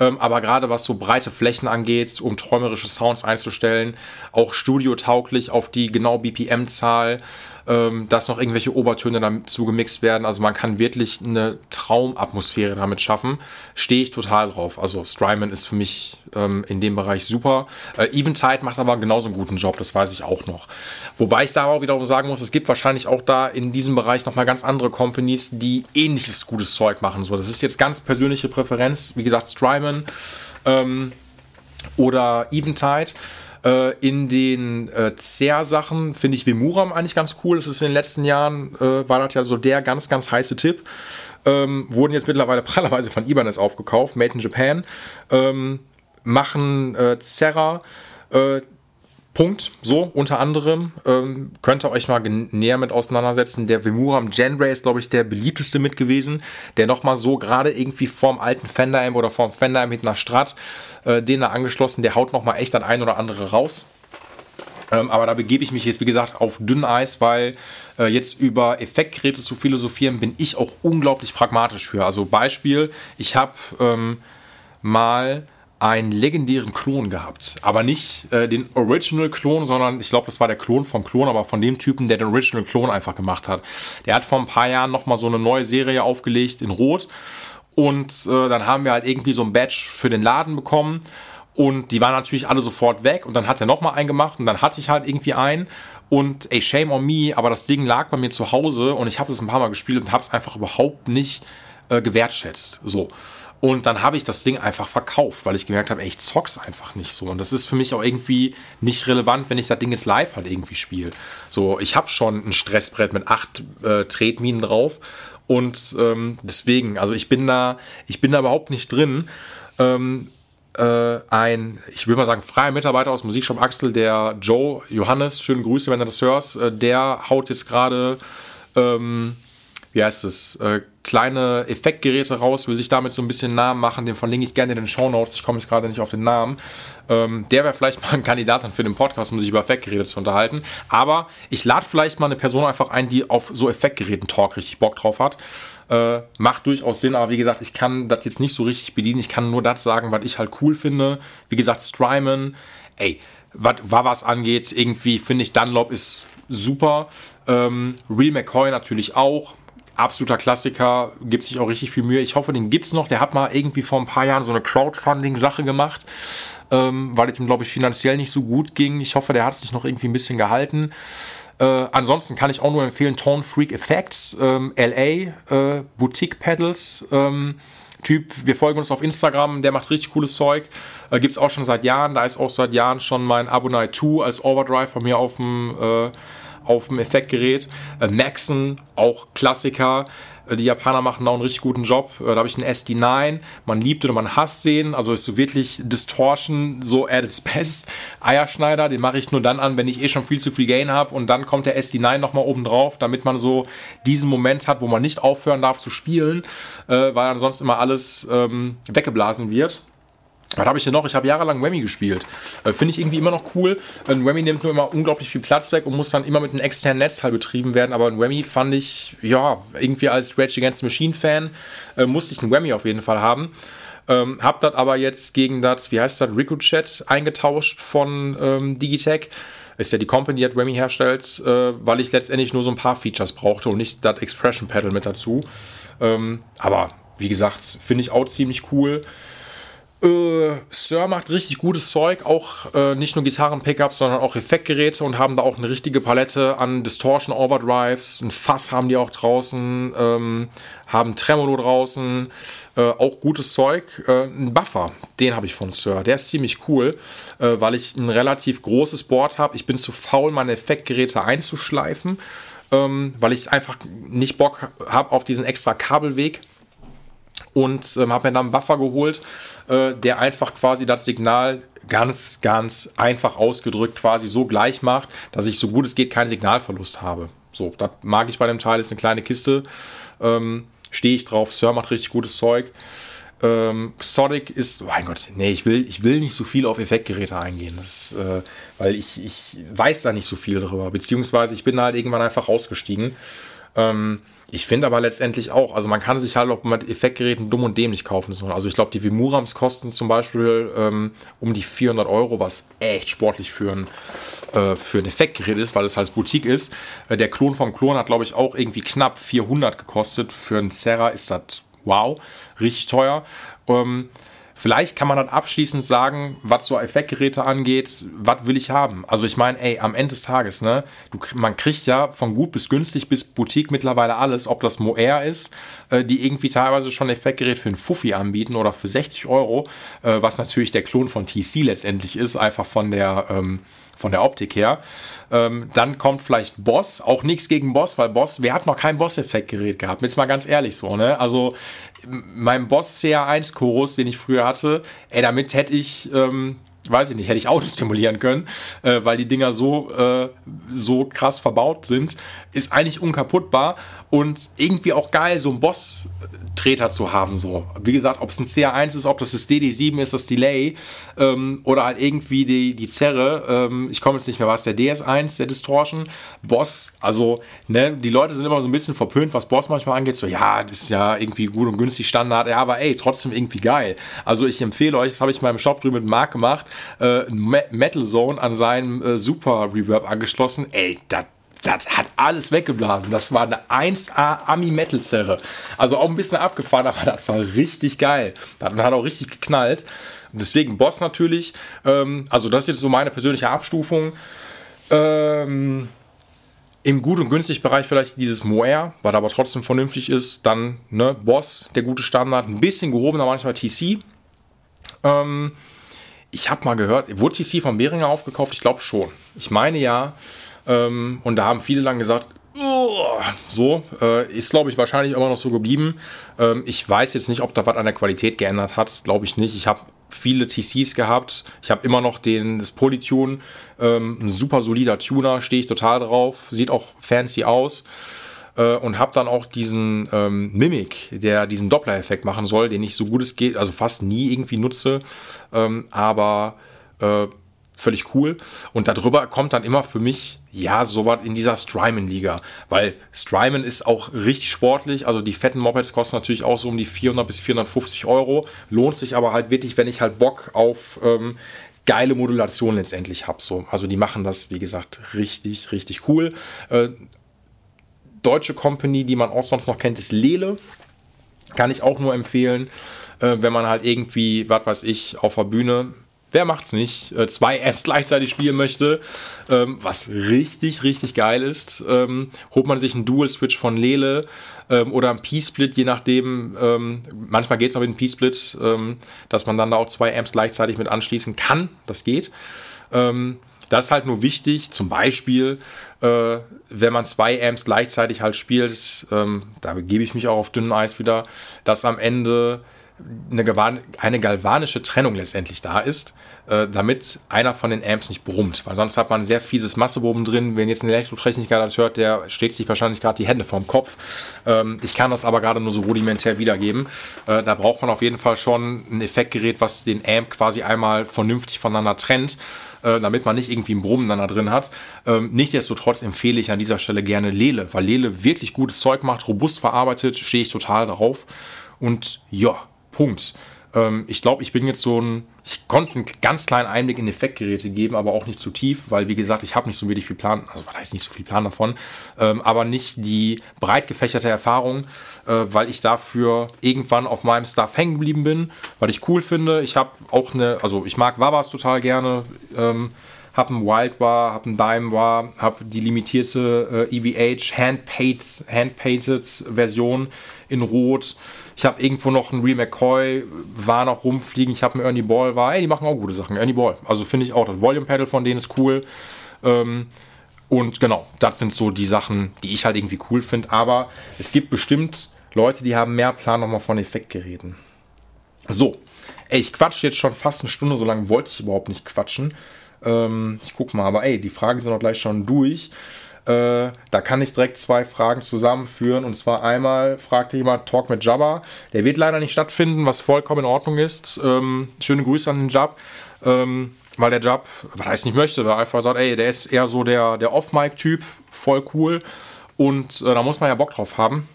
Ähm, aber gerade was so breite Flächen angeht, um träumerische Sounds einzustellen, auch studiotauglich auf die genau BPM-Zahl, ähm, dass noch irgendwelche Obertöne dazu gemixt werden. Also man kann wirklich eine Traumatmosphäre damit schaffen. Stehe ich total drauf. Also Strymon ist für mich ähm, in dem Bereich super. Äh, Eventide macht aber genauso einen guten Job, das weiß ich auch noch. Wobei ich da auch wiederum sagen muss, es gibt wahrscheinlich auch da in diesem Bereich nochmal ganz andere Companies, die ähnliches gutes Zeug machen. So, das ist jetzt ganz persönliche Präferenz. Wie gesagt, Strymon ähm, oder Eventide. Äh, in den äh, CR-Sachen finde ich Vimuram eigentlich ganz cool. Das ist in den letzten Jahren, äh, war das ja so der ganz, ganz heiße Tipp. Ähm, wurden jetzt mittlerweile prallerweise von Ibanez aufgekauft, made in Japan. Ähm, machen äh, Serra, äh, Punkt, so unter anderem. Ähm, könnt ihr euch mal näher mit auseinandersetzen. Der Vimuram Genray ist, glaube ich, der beliebteste mit gewesen, der nochmal so gerade irgendwie vorm alten Fender Amp oder vorm Fender Amp mit einer Strat, äh, den da angeschlossen, der haut nochmal echt an ein oder andere raus. Ähm, aber da begebe ich mich jetzt, wie gesagt, auf dünn Eis, weil äh, jetzt über Effektgeräte zu philosophieren, bin ich auch unglaublich pragmatisch für. Also Beispiel, ich habe ähm, mal einen legendären Klon gehabt. Aber nicht äh, den Original-Klon, sondern ich glaube, das war der Klon vom Klon, aber von dem Typen, der den Original-Klon einfach gemacht hat. Der hat vor ein paar Jahren nochmal so eine neue Serie aufgelegt in Rot. Und äh, dann haben wir halt irgendwie so ein Badge für den Laden bekommen. Und die waren natürlich alle sofort weg. Und dann hat er nochmal einen gemacht. Und dann hatte ich halt irgendwie einen. Und ey, shame on me, aber das Ding lag bei mir zu Hause. Und ich habe es ein paar Mal gespielt und habe es einfach überhaupt nicht äh, gewertschätzt. So. Und dann habe ich das Ding einfach verkauft, weil ich gemerkt habe, ich zock's einfach nicht so. Und das ist für mich auch irgendwie nicht relevant, wenn ich das Ding jetzt live halt irgendwie spiele. So, ich habe schon ein Stressbrett mit acht äh, Tretminen drauf. Und ähm, deswegen, also ich bin da, ich bin da überhaupt nicht drin. Ähm, äh, ein, ich will mal sagen, freier Mitarbeiter aus Musikshop Axel, der Joe Johannes, schöne Grüße, wenn du das hörst, äh, der haut jetzt gerade ähm, wie heißt es, äh, kleine Effektgeräte raus, will sich damit so ein bisschen Namen machen, den verlinke ich gerne in den Show Notes, ich komme jetzt gerade nicht auf den Namen. Ähm, der wäre vielleicht mal ein Kandidat dann für den Podcast, um sich über Effektgeräte zu unterhalten. Aber ich lade vielleicht mal eine Person einfach ein, die auf so Effektgeräten-Talk richtig Bock drauf hat. Äh, macht durchaus Sinn, aber wie gesagt, ich kann das jetzt nicht so richtig bedienen. Ich kann nur das sagen, was ich halt cool finde. Wie gesagt, Strymon, ey, was was angeht, irgendwie finde ich Dunlop ist super. Ähm, Real McCoy natürlich auch absoluter Klassiker, gibt sich auch richtig viel Mühe. Ich hoffe, den gibt es noch. Der hat mal irgendwie vor ein paar Jahren so eine Crowdfunding-Sache gemacht, ähm, weil es ihm, glaube ich, finanziell nicht so gut ging. Ich hoffe, der hat sich noch irgendwie ein bisschen gehalten. Äh, ansonsten kann ich auch nur empfehlen, Tone Freak Effects, ähm, LA, äh, Boutique Pedals. Ähm, Typ, wir folgen uns auf Instagram, der macht richtig cooles Zeug. Äh, Gibt es auch schon seit Jahren. Da ist auch seit Jahren schon mein Abonai 2 als Overdrive von mir auf dem äh, auf dem Effektgerät. Äh, Maxon, auch Klassiker. Äh, die Japaner machen auch einen richtig guten Job. Äh, da habe ich einen SD9. Man liebt oder man hasst den. Also ist so wirklich Distortion so at its best. Eierschneider, den mache ich nur dann an, wenn ich eh schon viel zu viel Gain habe. Und dann kommt der SD9 nochmal oben drauf, damit man so diesen Moment hat, wo man nicht aufhören darf zu spielen, äh, weil ansonsten immer alles ähm, weggeblasen wird. Was habe ich denn noch? Ich habe jahrelang Whammy gespielt. Äh, Finde ich irgendwie immer noch cool. Ein Whammy nimmt nur immer unglaublich viel Platz weg und muss dann immer mit einem externen Netzteil betrieben werden. Aber ein Whammy fand ich, ja, irgendwie als Rage Against the Machine Fan äh, musste ich einen Whammy auf jeden Fall haben. Ähm, hab das aber jetzt gegen das, wie heißt das, Ricochet eingetauscht von ähm, Digitech. Ist ja die Company, die hat Whammy herstellt, äh, weil ich letztendlich nur so ein paar Features brauchte und nicht das Expression Pedal mit dazu. Ähm, aber wie gesagt, finde ich auch ziemlich cool. Äh, Sir macht richtig gutes Zeug, auch äh, nicht nur Gitarren-Pickups, sondern auch Effektgeräte und haben da auch eine richtige Palette an Distortion Overdrives. Ein Fass haben die auch draußen, ähm, haben Tremolo draußen, äh, auch gutes Zeug. Äh, ein Buffer, den habe ich von Sir, der ist ziemlich cool, äh, weil ich ein relativ großes Board habe. Ich bin zu faul, meine Effektgeräte einzuschleifen, ähm, weil ich einfach nicht Bock habe auf diesen extra Kabelweg und ähm, habe mir dann einen Buffer geholt, äh, der einfach quasi das Signal ganz, ganz einfach ausgedrückt quasi so gleich macht, dass ich so gut es geht keinen Signalverlust habe. So, das mag ich bei dem Teil, ist eine kleine Kiste. Ähm, Stehe ich drauf, Sir macht richtig gutes Zeug. Ähm, Xodic ist, oh mein Gott, nee, ich will, ich will nicht so viel auf Effektgeräte eingehen, das, äh, weil ich, ich weiß da nicht so viel darüber, beziehungsweise ich bin halt irgendwann einfach rausgestiegen. Ähm, ich finde aber letztendlich auch, also man kann sich halt auch mit Effektgeräten dumm und dämlich kaufen. Also ich glaube, die Vimurams kosten zum Beispiel ähm, um die 400 Euro, was echt sportlich für ein, äh, für ein Effektgerät ist, weil es halt Boutique ist. Äh, der Klon vom Klon hat, glaube ich, auch irgendwie knapp 400 gekostet. Für einen Serra ist das wow, richtig teuer. Ähm, Vielleicht kann man dann abschließend sagen, was so Effektgeräte angeht, was will ich haben? Also ich meine, ey, am Ende des Tages, ne, du, man kriegt ja von gut bis günstig bis Boutique mittlerweile alles, ob das Moer ist, äh, die irgendwie teilweise schon Effektgerät für einen Fuffi anbieten oder für 60 Euro, äh, was natürlich der Klon von TC letztendlich ist, einfach von der ähm, von der Optik her. Ähm, dann kommt vielleicht Boss, auch nichts gegen Boss, weil Boss, wer hat noch kein Boss-Effektgerät gehabt? Jetzt mal ganz ehrlich so, ne? Also mein Boss CR1 Chorus, den ich früher hatte, ey, damit hätte ich, ähm, weiß ich nicht, hätte ich Autos stimulieren können, äh, weil die Dinger so, äh, so krass verbaut sind, ist eigentlich unkaputtbar und irgendwie auch geil, so ein Boss Treter zu haben. So. Wie gesagt, ob es ein CA1 ist, ob das das DD7 ist, das Delay ähm, oder halt irgendwie die, die Zerre. Ähm, ich komme jetzt nicht mehr, was der DS1, der Distortion. Boss, also ne, die Leute sind immer so ein bisschen verpönt, was Boss manchmal angeht. So, ja, das ist ja irgendwie gut und günstig Standard. Ja, aber ey, trotzdem irgendwie geil. Also ich empfehle euch, das habe ich in meinem Shop drüben mit Marc gemacht, äh, Metal Zone an seinen äh, Super Reverb angeschlossen. Ey, das das hat alles weggeblasen. Das war eine 1A Ami-Metal-Zerre. Also auch ein bisschen abgefahren, aber das war richtig geil. Das hat auch richtig geknallt. Deswegen Boss natürlich. Ähm, also das ist jetzt so meine persönliche Abstufung. Ähm, Im gut und günstig Bereich vielleicht dieses Moer, was aber trotzdem vernünftig ist. Dann ne, Boss, der gute Standard. Ein bisschen gehobener manchmal TC. Ähm, ich habe mal gehört, wurde TC von Behringer aufgekauft? Ich glaube schon. Ich meine ja. Ähm, und da haben viele lang gesagt, so, äh, ist glaube ich wahrscheinlich immer noch so geblieben. Ähm, ich weiß jetzt nicht, ob da was an der Qualität geändert hat, glaube ich nicht. Ich habe viele TCs gehabt. Ich habe immer noch den, das Polytune, ähm, ein super solider Tuner, stehe ich total drauf, sieht auch fancy aus. Äh, und habe dann auch diesen ähm, Mimic, der diesen Doppler-Effekt machen soll, den ich so gut es geht, also fast nie irgendwie nutze, ähm, aber äh, völlig cool. Und darüber kommt dann immer für mich, ja, sowas in dieser Strymon-Liga. Weil Strymon ist auch richtig sportlich. Also die fetten Mopeds kosten natürlich auch so um die 400 bis 450 Euro. Lohnt sich aber halt wirklich, wenn ich halt Bock auf ähm, geile Modulation letztendlich habe. So. Also die machen das, wie gesagt, richtig, richtig cool. Äh, deutsche Company, die man auch sonst noch kennt, ist Lele. Kann ich auch nur empfehlen, äh, wenn man halt irgendwie, was weiß ich, auf der Bühne wer macht's nicht, äh, zwei Apps gleichzeitig spielen möchte, ähm, was richtig, richtig geil ist, ähm, holt man sich einen Dual-Switch von Lele ähm, oder einen P-Split, je nachdem, manchmal geht es auch mit einem P-Split, dass man dann da auch zwei Amps gleichzeitig mit anschließen kann, das geht. Das ist halt nur wichtig, zum Beispiel, äh, wenn man zwei Amps gleichzeitig halt spielt, ähm, da begebe ich mich auch auf dünnem Eis wieder, dass am Ende eine, eine galvanische Trennung letztendlich da ist, äh, damit einer von den Amps nicht brummt. Weil sonst hat man ein sehr fieses Massewoben drin. Wenn jetzt ein Elektrotechniker das hört, der schlägt sich wahrscheinlich gerade die Hände vorm Kopf. Ähm, ich kann das aber gerade nur so rudimentär wiedergeben. Äh, da braucht man auf jeden Fall schon ein Effektgerät, was den Amp quasi einmal vernünftig voneinander trennt äh, damit man nicht irgendwie ein Brummen dann da drin hat. Ähm, nichtsdestotrotz empfehle ich an dieser Stelle gerne Lele, weil Lele wirklich gutes Zeug macht, robust verarbeitet, stehe ich total drauf. Und ja, Punkt. Ähm, ich glaube, ich bin jetzt so ein. Ich konnte einen ganz kleinen Einblick in Effektgeräte geben, aber auch nicht zu tief, weil, wie gesagt, ich habe nicht so wirklich viel Plan, also was heißt nicht so viel Plan davon, ähm, aber nicht die breit gefächerte Erfahrung, äh, weil ich dafür irgendwann auf meinem Stuff hängen geblieben bin, weil ich cool finde. Ich habe auch eine, also ich mag Wabas total gerne. Ähm, habe einen Wild War, habe einen Dime War, habe die limitierte äh, EVH Hand-Painted Hand Version in Rot. Ich habe irgendwo noch einen Real McCoy, war noch rumfliegen. Ich habe einen Ernie Ball, war, ey, die machen auch gute Sachen. Ernie Ball. Also finde ich auch, das Volume Pedal von denen ist cool. Ähm, und genau, das sind so die Sachen, die ich halt irgendwie cool finde. Aber es gibt bestimmt Leute, die haben mehr Plan nochmal von Effektgeräten. So, ey, ich quatsche jetzt schon fast eine Stunde, so lange wollte ich überhaupt nicht quatschen. Ähm, ich guck mal, aber ey, die Fragen sind auch gleich schon durch. Äh, da kann ich direkt zwei Fragen zusammenführen. Und zwar einmal fragte jemand Talk mit Jabba. Der wird leider nicht stattfinden, was vollkommen in Ordnung ist. Ähm, schöne Grüße an den Jab. Ähm, weil der Jab, was heißt nicht möchte, weil er einfach sagt, ey, der ist eher so der, der Off-Mic-Typ, voll cool. Und äh, da muss man ja Bock drauf haben.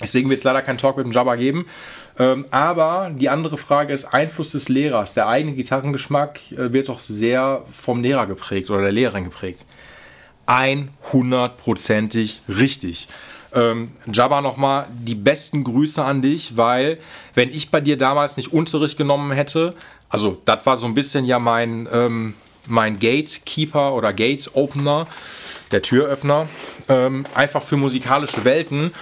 Deswegen wird es leider keinen Talk mit dem Jabba geben. Ähm, aber die andere Frage ist Einfluss des Lehrers. Der eigene Gitarrengeschmack äh, wird doch sehr vom Lehrer geprägt oder der Lehrerin geprägt. 100%ig richtig. Ähm, Jabba nochmal die besten Grüße an dich, weil wenn ich bei dir damals nicht Unterricht genommen hätte, also das war so ein bisschen ja mein, ähm, mein Gatekeeper oder Gate Opener, der Türöffner, ähm, einfach für musikalische Welten,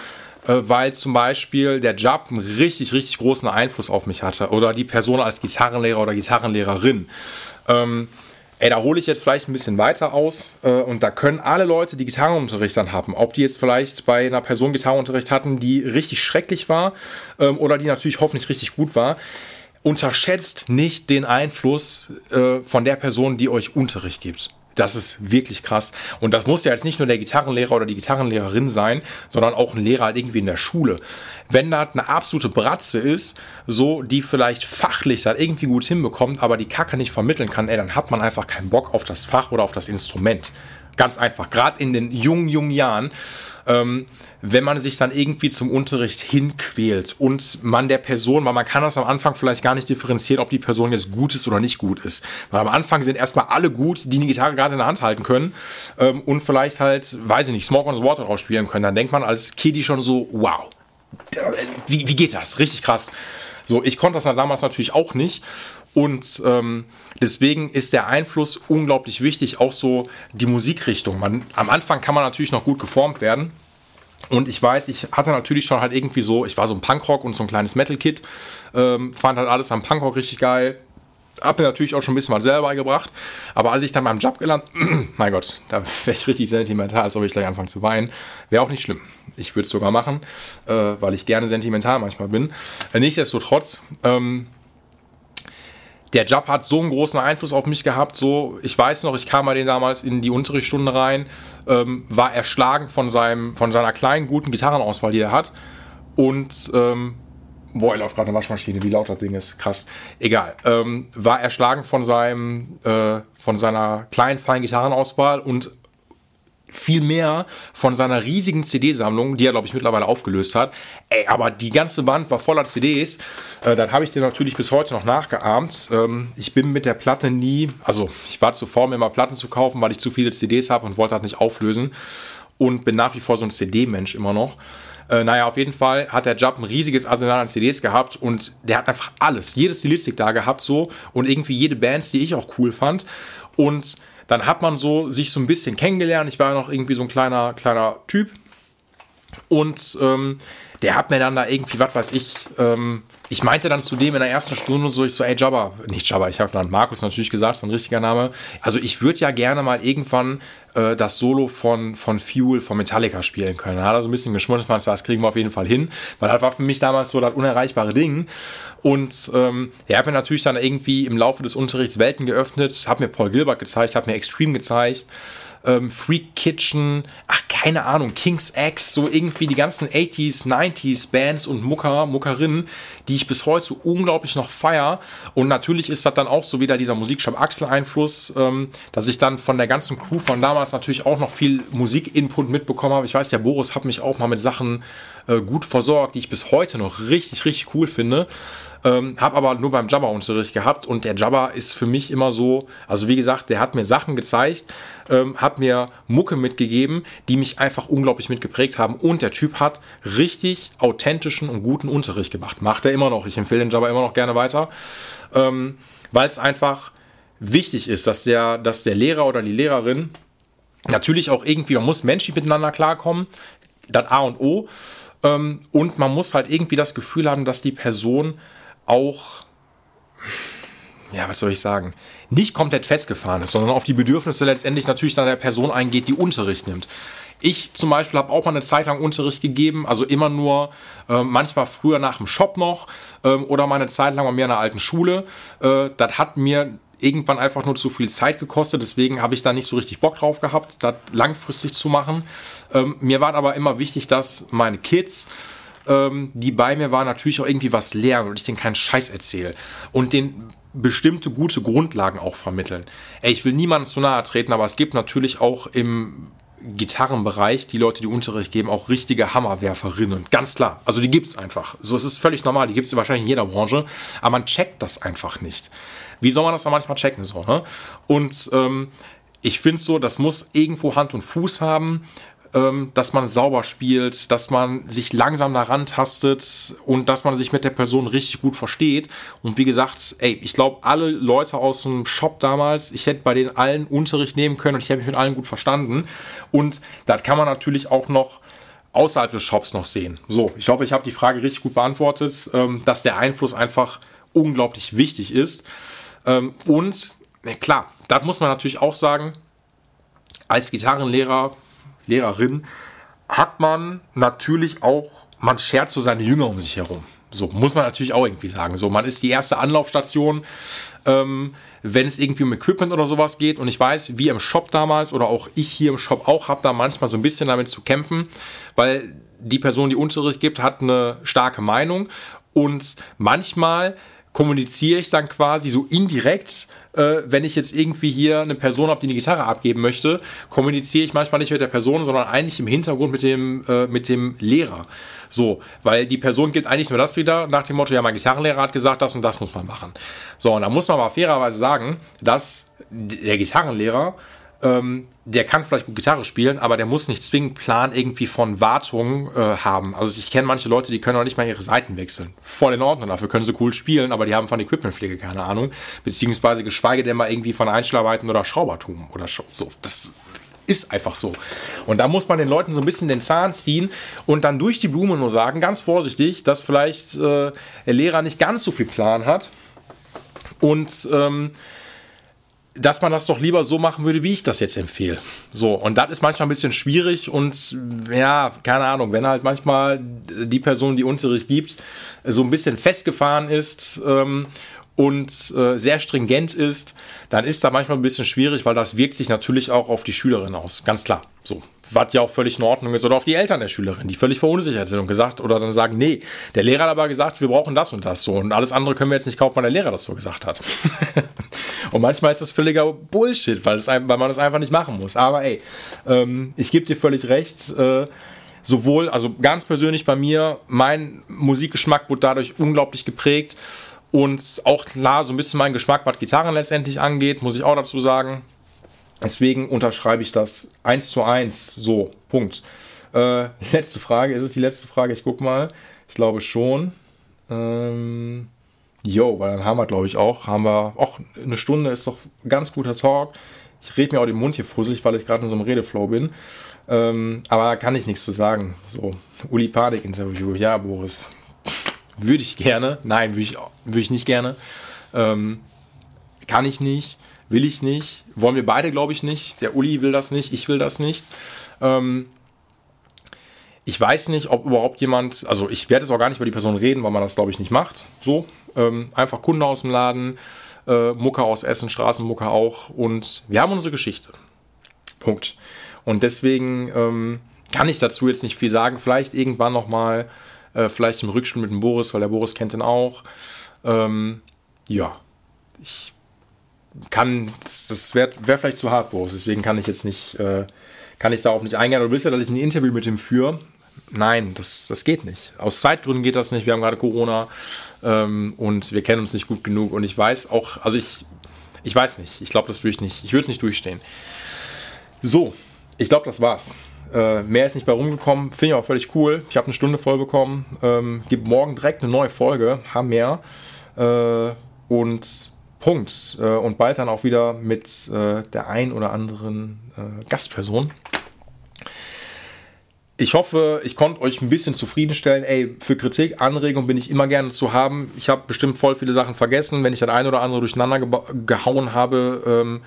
äh, weil zum Beispiel der Jab einen richtig, richtig großen Einfluss auf mich hatte oder die Person als Gitarrenlehrer oder Gitarrenlehrerin. Ähm, ey, da hole ich jetzt vielleicht ein bisschen weiter aus äh, und da können alle Leute, die Gitarrenunterricht dann haben, ob die jetzt vielleicht bei einer Person Gitarrenunterricht hatten, die richtig schrecklich war ähm, oder die natürlich hoffentlich richtig gut war, unterschätzt nicht den Einfluss äh, von der Person, die euch Unterricht gibt. Das ist wirklich krass. Und das muss ja jetzt nicht nur der Gitarrenlehrer oder die Gitarrenlehrerin sein, sondern auch ein Lehrer halt irgendwie in der Schule. Wenn das eine absolute Bratze ist, so die vielleicht fachlich das irgendwie gut hinbekommt, aber die Kacke nicht vermitteln kann, ey, dann hat man einfach keinen Bock auf das Fach oder auf das Instrument. Ganz einfach. Gerade in den jungen, jungen Jahren ähm, wenn man sich dann irgendwie zum Unterricht hinquält und man der Person, weil man kann das am Anfang vielleicht gar nicht differenzieren, ob die Person jetzt gut ist oder nicht gut ist. Weil am Anfang sind erstmal alle gut, die eine Gitarre gerade in der Hand halten können ähm, und vielleicht halt, weiß ich nicht, Smoke on the Water drauf spielen können. Dann denkt man als Kiddie schon so, wow, wie, wie geht das? Richtig krass. So, ich konnte das dann damals natürlich auch nicht. Und ähm, deswegen ist der Einfluss unglaublich wichtig, auch so die Musikrichtung. Man, am Anfang kann man natürlich noch gut geformt werden. Und ich weiß, ich hatte natürlich schon halt irgendwie so, ich war so ein Punkrock und so ein kleines Metal-Kit, ähm, fand halt alles am Punkrock richtig geil. Hab mir natürlich auch schon ein bisschen was selber beigebracht. Aber als ich dann beim Job gelernt, mein Gott, da wäre ich richtig sentimental, als ob ich gleich anfangen zu weinen. Wäre auch nicht schlimm. Ich würde es sogar machen, äh, weil ich gerne sentimental manchmal bin. Äh, nichtsdestotrotz, ähm, der Job hat so einen großen Einfluss auf mich gehabt. So, ich weiß noch, ich kam mal den damals in die Unterrichtsstunde rein, ähm, war erschlagen von, seinem, von seiner kleinen, guten Gitarrenauswahl, die er hat. Und, ähm, boah, er läuft gerade eine Waschmaschine, wie laut das Ding ist, krass. Egal. Ähm, war erschlagen von seinem, äh, von seiner kleinen, feinen Gitarrenauswahl und viel mehr von seiner riesigen CD-Sammlung, die er, glaube ich, mittlerweile aufgelöst hat. Ey, aber die ganze Band war voller CDs. Äh, dann habe ich dir natürlich bis heute noch nachgeahmt. Ähm, ich bin mit der Platte nie, also ich war zu faul, mir mal Platten zu kaufen, weil ich zu viele CDs habe und wollte das nicht auflösen. Und bin nach wie vor so ein CD-Mensch immer noch. Äh, naja, auf jeden Fall hat der Job ein riesiges Arsenal an CDs gehabt und der hat einfach alles, jede Stilistik da gehabt so und irgendwie jede Bands, die ich auch cool fand. Und dann hat man so sich so ein bisschen kennengelernt. Ich war ja noch irgendwie so ein kleiner, kleiner Typ. Und ähm, der hat mir dann da irgendwie, was weiß ich, ähm, ich meinte dann zu dem in der ersten Stunde so, ich so, ey Jabba, nicht Jabba, ich habe dann Markus natürlich gesagt, ist ein richtiger Name. Also ich würde ja gerne mal irgendwann äh, das Solo von, von Fuel, von Metallica spielen können. Da hat er so ein bisschen geschmunzelt, das kriegen wir auf jeden Fall hin, weil das war für mich damals so das unerreichbare Ding. Und ähm, er hat mir natürlich dann irgendwie im Laufe des Unterrichts Welten geöffnet, hat mir Paul Gilbert gezeigt, hat mir Extreme gezeigt ähm, Freak Kitchen, ach, keine Ahnung, King's X, so irgendwie die ganzen 80s, 90s Bands und Mucker, Muckerinnen, die ich bis heute unglaublich noch feier. Und natürlich ist das dann auch so wieder dieser Musikshop Axel-Einfluss, ähm, dass ich dann von der ganzen Crew von damals natürlich auch noch viel Musik-Input mitbekommen habe. Ich weiß, der Boris hat mich auch mal mit Sachen äh, gut versorgt, die ich bis heute noch richtig, richtig cool finde. Ähm, habe aber nur beim Jabba-Unterricht gehabt und der Jabba ist für mich immer so, also wie gesagt, der hat mir Sachen gezeigt, ähm, hat mir Mucke mitgegeben, die mich einfach unglaublich mitgeprägt haben und der Typ hat richtig authentischen und guten Unterricht gemacht. Macht er immer noch. Ich empfehle den Jabba immer noch gerne weiter, ähm, weil es einfach wichtig ist, dass der, dass der Lehrer oder die Lehrerin natürlich auch irgendwie, man muss menschlich miteinander klarkommen, das A und O. Ähm, und man muss halt irgendwie das Gefühl haben, dass die Person auch, ja, was soll ich sagen, nicht komplett festgefahren ist, sondern auf die Bedürfnisse letztendlich natürlich dann der Person eingeht, die Unterricht nimmt. Ich zum Beispiel habe auch mal eine Zeit lang Unterricht gegeben, also immer nur äh, manchmal früher nach dem Shop noch ähm, oder mal eine Zeit lang bei mir in der alten Schule. Äh, das hat mir irgendwann einfach nur zu viel Zeit gekostet, deswegen habe ich da nicht so richtig Bock drauf gehabt, das langfristig zu machen. Ähm, mir war aber immer wichtig, dass meine Kids ähm, die bei mir waren, natürlich auch irgendwie was lernen und ich denen keinen Scheiß erzähle. Und den bestimmte gute Grundlagen auch vermitteln. Ey, ich will niemandem zu nahe treten, aber es gibt natürlich auch im Gitarrenbereich, die Leute, die Unterricht geben, auch richtige Hammerwerferinnen. Ganz klar. Also die gibt es einfach. So, es ist völlig normal. Die gibt es wahrscheinlich in jeder Branche. Aber man checkt das einfach nicht. Wie soll man das dann manchmal checken? So, ne? Und ähm, ich finde so, das muss irgendwo Hand und Fuß haben ähm, dass man sauber spielt, dass man sich langsam daran tastet und dass man sich mit der Person richtig gut versteht. Und wie gesagt, ey, ich glaube, alle Leute aus dem Shop damals, ich hätte bei denen allen Unterricht nehmen können und ich hätte mich mit allen gut verstanden. Und das kann man natürlich auch noch außerhalb des Shops noch sehen. So, ich hoffe, ich habe die Frage richtig gut beantwortet, ähm, dass der Einfluss einfach unglaublich wichtig ist. Ähm, und klar, das muss man natürlich auch sagen, als Gitarrenlehrer Lehrerin, hat man natürlich auch, man schert so seine Jünger um sich herum. So muss man natürlich auch irgendwie sagen. So, man ist die erste Anlaufstation, ähm, wenn es irgendwie um Equipment oder sowas geht. Und ich weiß, wie im Shop damals oder auch ich hier im Shop auch, habe da manchmal so ein bisschen damit zu kämpfen, weil die Person, die Unterricht gibt, hat eine starke Meinung und manchmal kommuniziere ich dann quasi so indirekt, äh, wenn ich jetzt irgendwie hier eine Person habe, die eine Gitarre abgeben möchte, kommuniziere ich manchmal nicht mit der Person, sondern eigentlich im Hintergrund mit dem, äh, mit dem Lehrer. So, weil die Person gibt eigentlich nur das wieder nach dem Motto, ja, mein Gitarrenlehrer hat gesagt, das und das muss man machen. So, und da muss man aber fairerweise sagen, dass der Gitarrenlehrer ähm, der kann vielleicht gut Gitarre spielen, aber der muss nicht zwingend Plan irgendwie von Wartung äh, haben. Also ich kenne manche Leute, die können auch nicht mal ihre Seiten wechseln. Voll in Ordnung, dafür können sie cool spielen, aber die haben von Equipmentpflege keine Ahnung. Beziehungsweise geschweige denn mal irgendwie von Einschlarbeiten oder Schraubertum oder so. Das ist einfach so. Und da muss man den Leuten so ein bisschen den Zahn ziehen und dann durch die Blume nur sagen, ganz vorsichtig, dass vielleicht äh, der Lehrer nicht ganz so viel Plan hat. Und ähm, dass man das doch lieber so machen würde, wie ich das jetzt empfehle. So, und das ist manchmal ein bisschen schwierig und ja, keine Ahnung, wenn halt manchmal die Person, die Unterricht gibt, so ein bisschen festgefahren ist ähm, und äh, sehr stringent ist, dann ist da manchmal ein bisschen schwierig, weil das wirkt sich natürlich auch auf die Schülerin aus, ganz klar. So, was ja auch völlig in Ordnung ist, oder auf die Eltern der Schülerin, die völlig verunsichert sind und gesagt, oder dann sagen, nee, der Lehrer hat aber gesagt, wir brauchen das und das so und alles andere können wir jetzt nicht kaufen, weil der Lehrer das so gesagt hat. und manchmal ist das völliger Bullshit, weil, es, weil man das einfach nicht machen muss. Aber ey, ähm, ich gebe dir völlig recht, äh, sowohl, also ganz persönlich bei mir, mein Musikgeschmack wurde dadurch unglaublich geprägt und auch klar so ein bisschen mein Geschmack, was Gitarren letztendlich angeht, muss ich auch dazu sagen. Deswegen unterschreibe ich das eins zu eins. So, Punkt. Äh, letzte Frage, ist es die letzte Frage? Ich guck mal. Ich glaube schon. Ähm, jo, weil dann haben wir, glaube ich, auch, haben wir, auch eine Stunde ist doch ganz guter Talk. Ich rede mir auch den Mund hier fusselig, weil ich gerade in so einem Redeflow bin. Ähm, aber kann ich nichts zu sagen. So, Uli Panik Interview. Ja, Boris. Würde ich gerne. Nein, würde ich, würde ich nicht gerne. Ähm, kann ich nicht. Will ich nicht. Wollen wir beide, glaube ich, nicht. Der Uli will das nicht. Ich will das nicht. Ähm, ich weiß nicht, ob überhaupt jemand, also ich werde jetzt auch gar nicht über die Person reden, weil man das, glaube ich, nicht macht. So, ähm, einfach Kunde aus dem Laden, äh, Mucke aus Essen, Straßenmucke auch und wir haben unsere Geschichte. Punkt. Und deswegen ähm, kann ich dazu jetzt nicht viel sagen. Vielleicht irgendwann nochmal, äh, vielleicht im Rückspiel mit dem Boris, weil der Boris kennt ihn auch. Ähm, ja, ich kann, das, wäre wär vielleicht zu hart, Boris, deswegen kann ich jetzt nicht, äh, kann ich darauf nicht eingehen. Du willst ja, dass ich ein Interview mit ihm führe. Nein, das, das geht nicht. Aus Zeitgründen geht das nicht. Wir haben gerade Corona ähm, und wir kennen uns nicht gut genug. Und ich weiß auch, also ich, ich weiß nicht. Ich glaube, das würde ich nicht. Ich würde es nicht durchstehen. So, ich glaube, das war's. Äh, mehr ist nicht bei rumgekommen. Finde ich auch völlig cool. Ich habe eine Stunde voll bekommen. Ähm, gibt morgen direkt eine neue Folge. Haben mehr. Äh, und Punkt. Äh, und bald dann auch wieder mit äh, der ein oder anderen äh, Gastperson. Ich hoffe, ich konnte euch ein bisschen zufriedenstellen. Ey, für Kritik, Anregung bin ich immer gerne zu haben. Ich habe bestimmt voll viele Sachen vergessen. Wenn ich das ein oder andere durcheinander gehauen habe, ähm,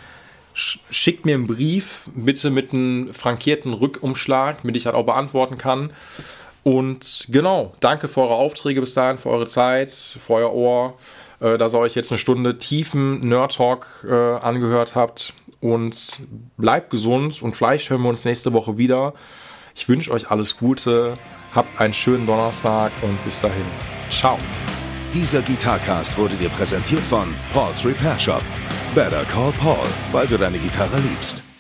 schickt mir einen Brief, bitte mit einem frankierten Rückumschlag, damit ich das auch beantworten kann. Und genau, danke für eure Aufträge bis dahin, für eure Zeit, für euer Ohr, äh, dass ihr euch jetzt eine Stunde tiefen Nerd Talk äh, angehört habt. Und bleibt gesund und vielleicht hören wir uns nächste Woche wieder. Ich wünsche euch alles Gute, habt einen schönen Donnerstag und bis dahin. Ciao. Dieser Gitarcast wurde dir präsentiert von Paul's Repair Shop. Better call Paul, weil du deine Gitarre liebst.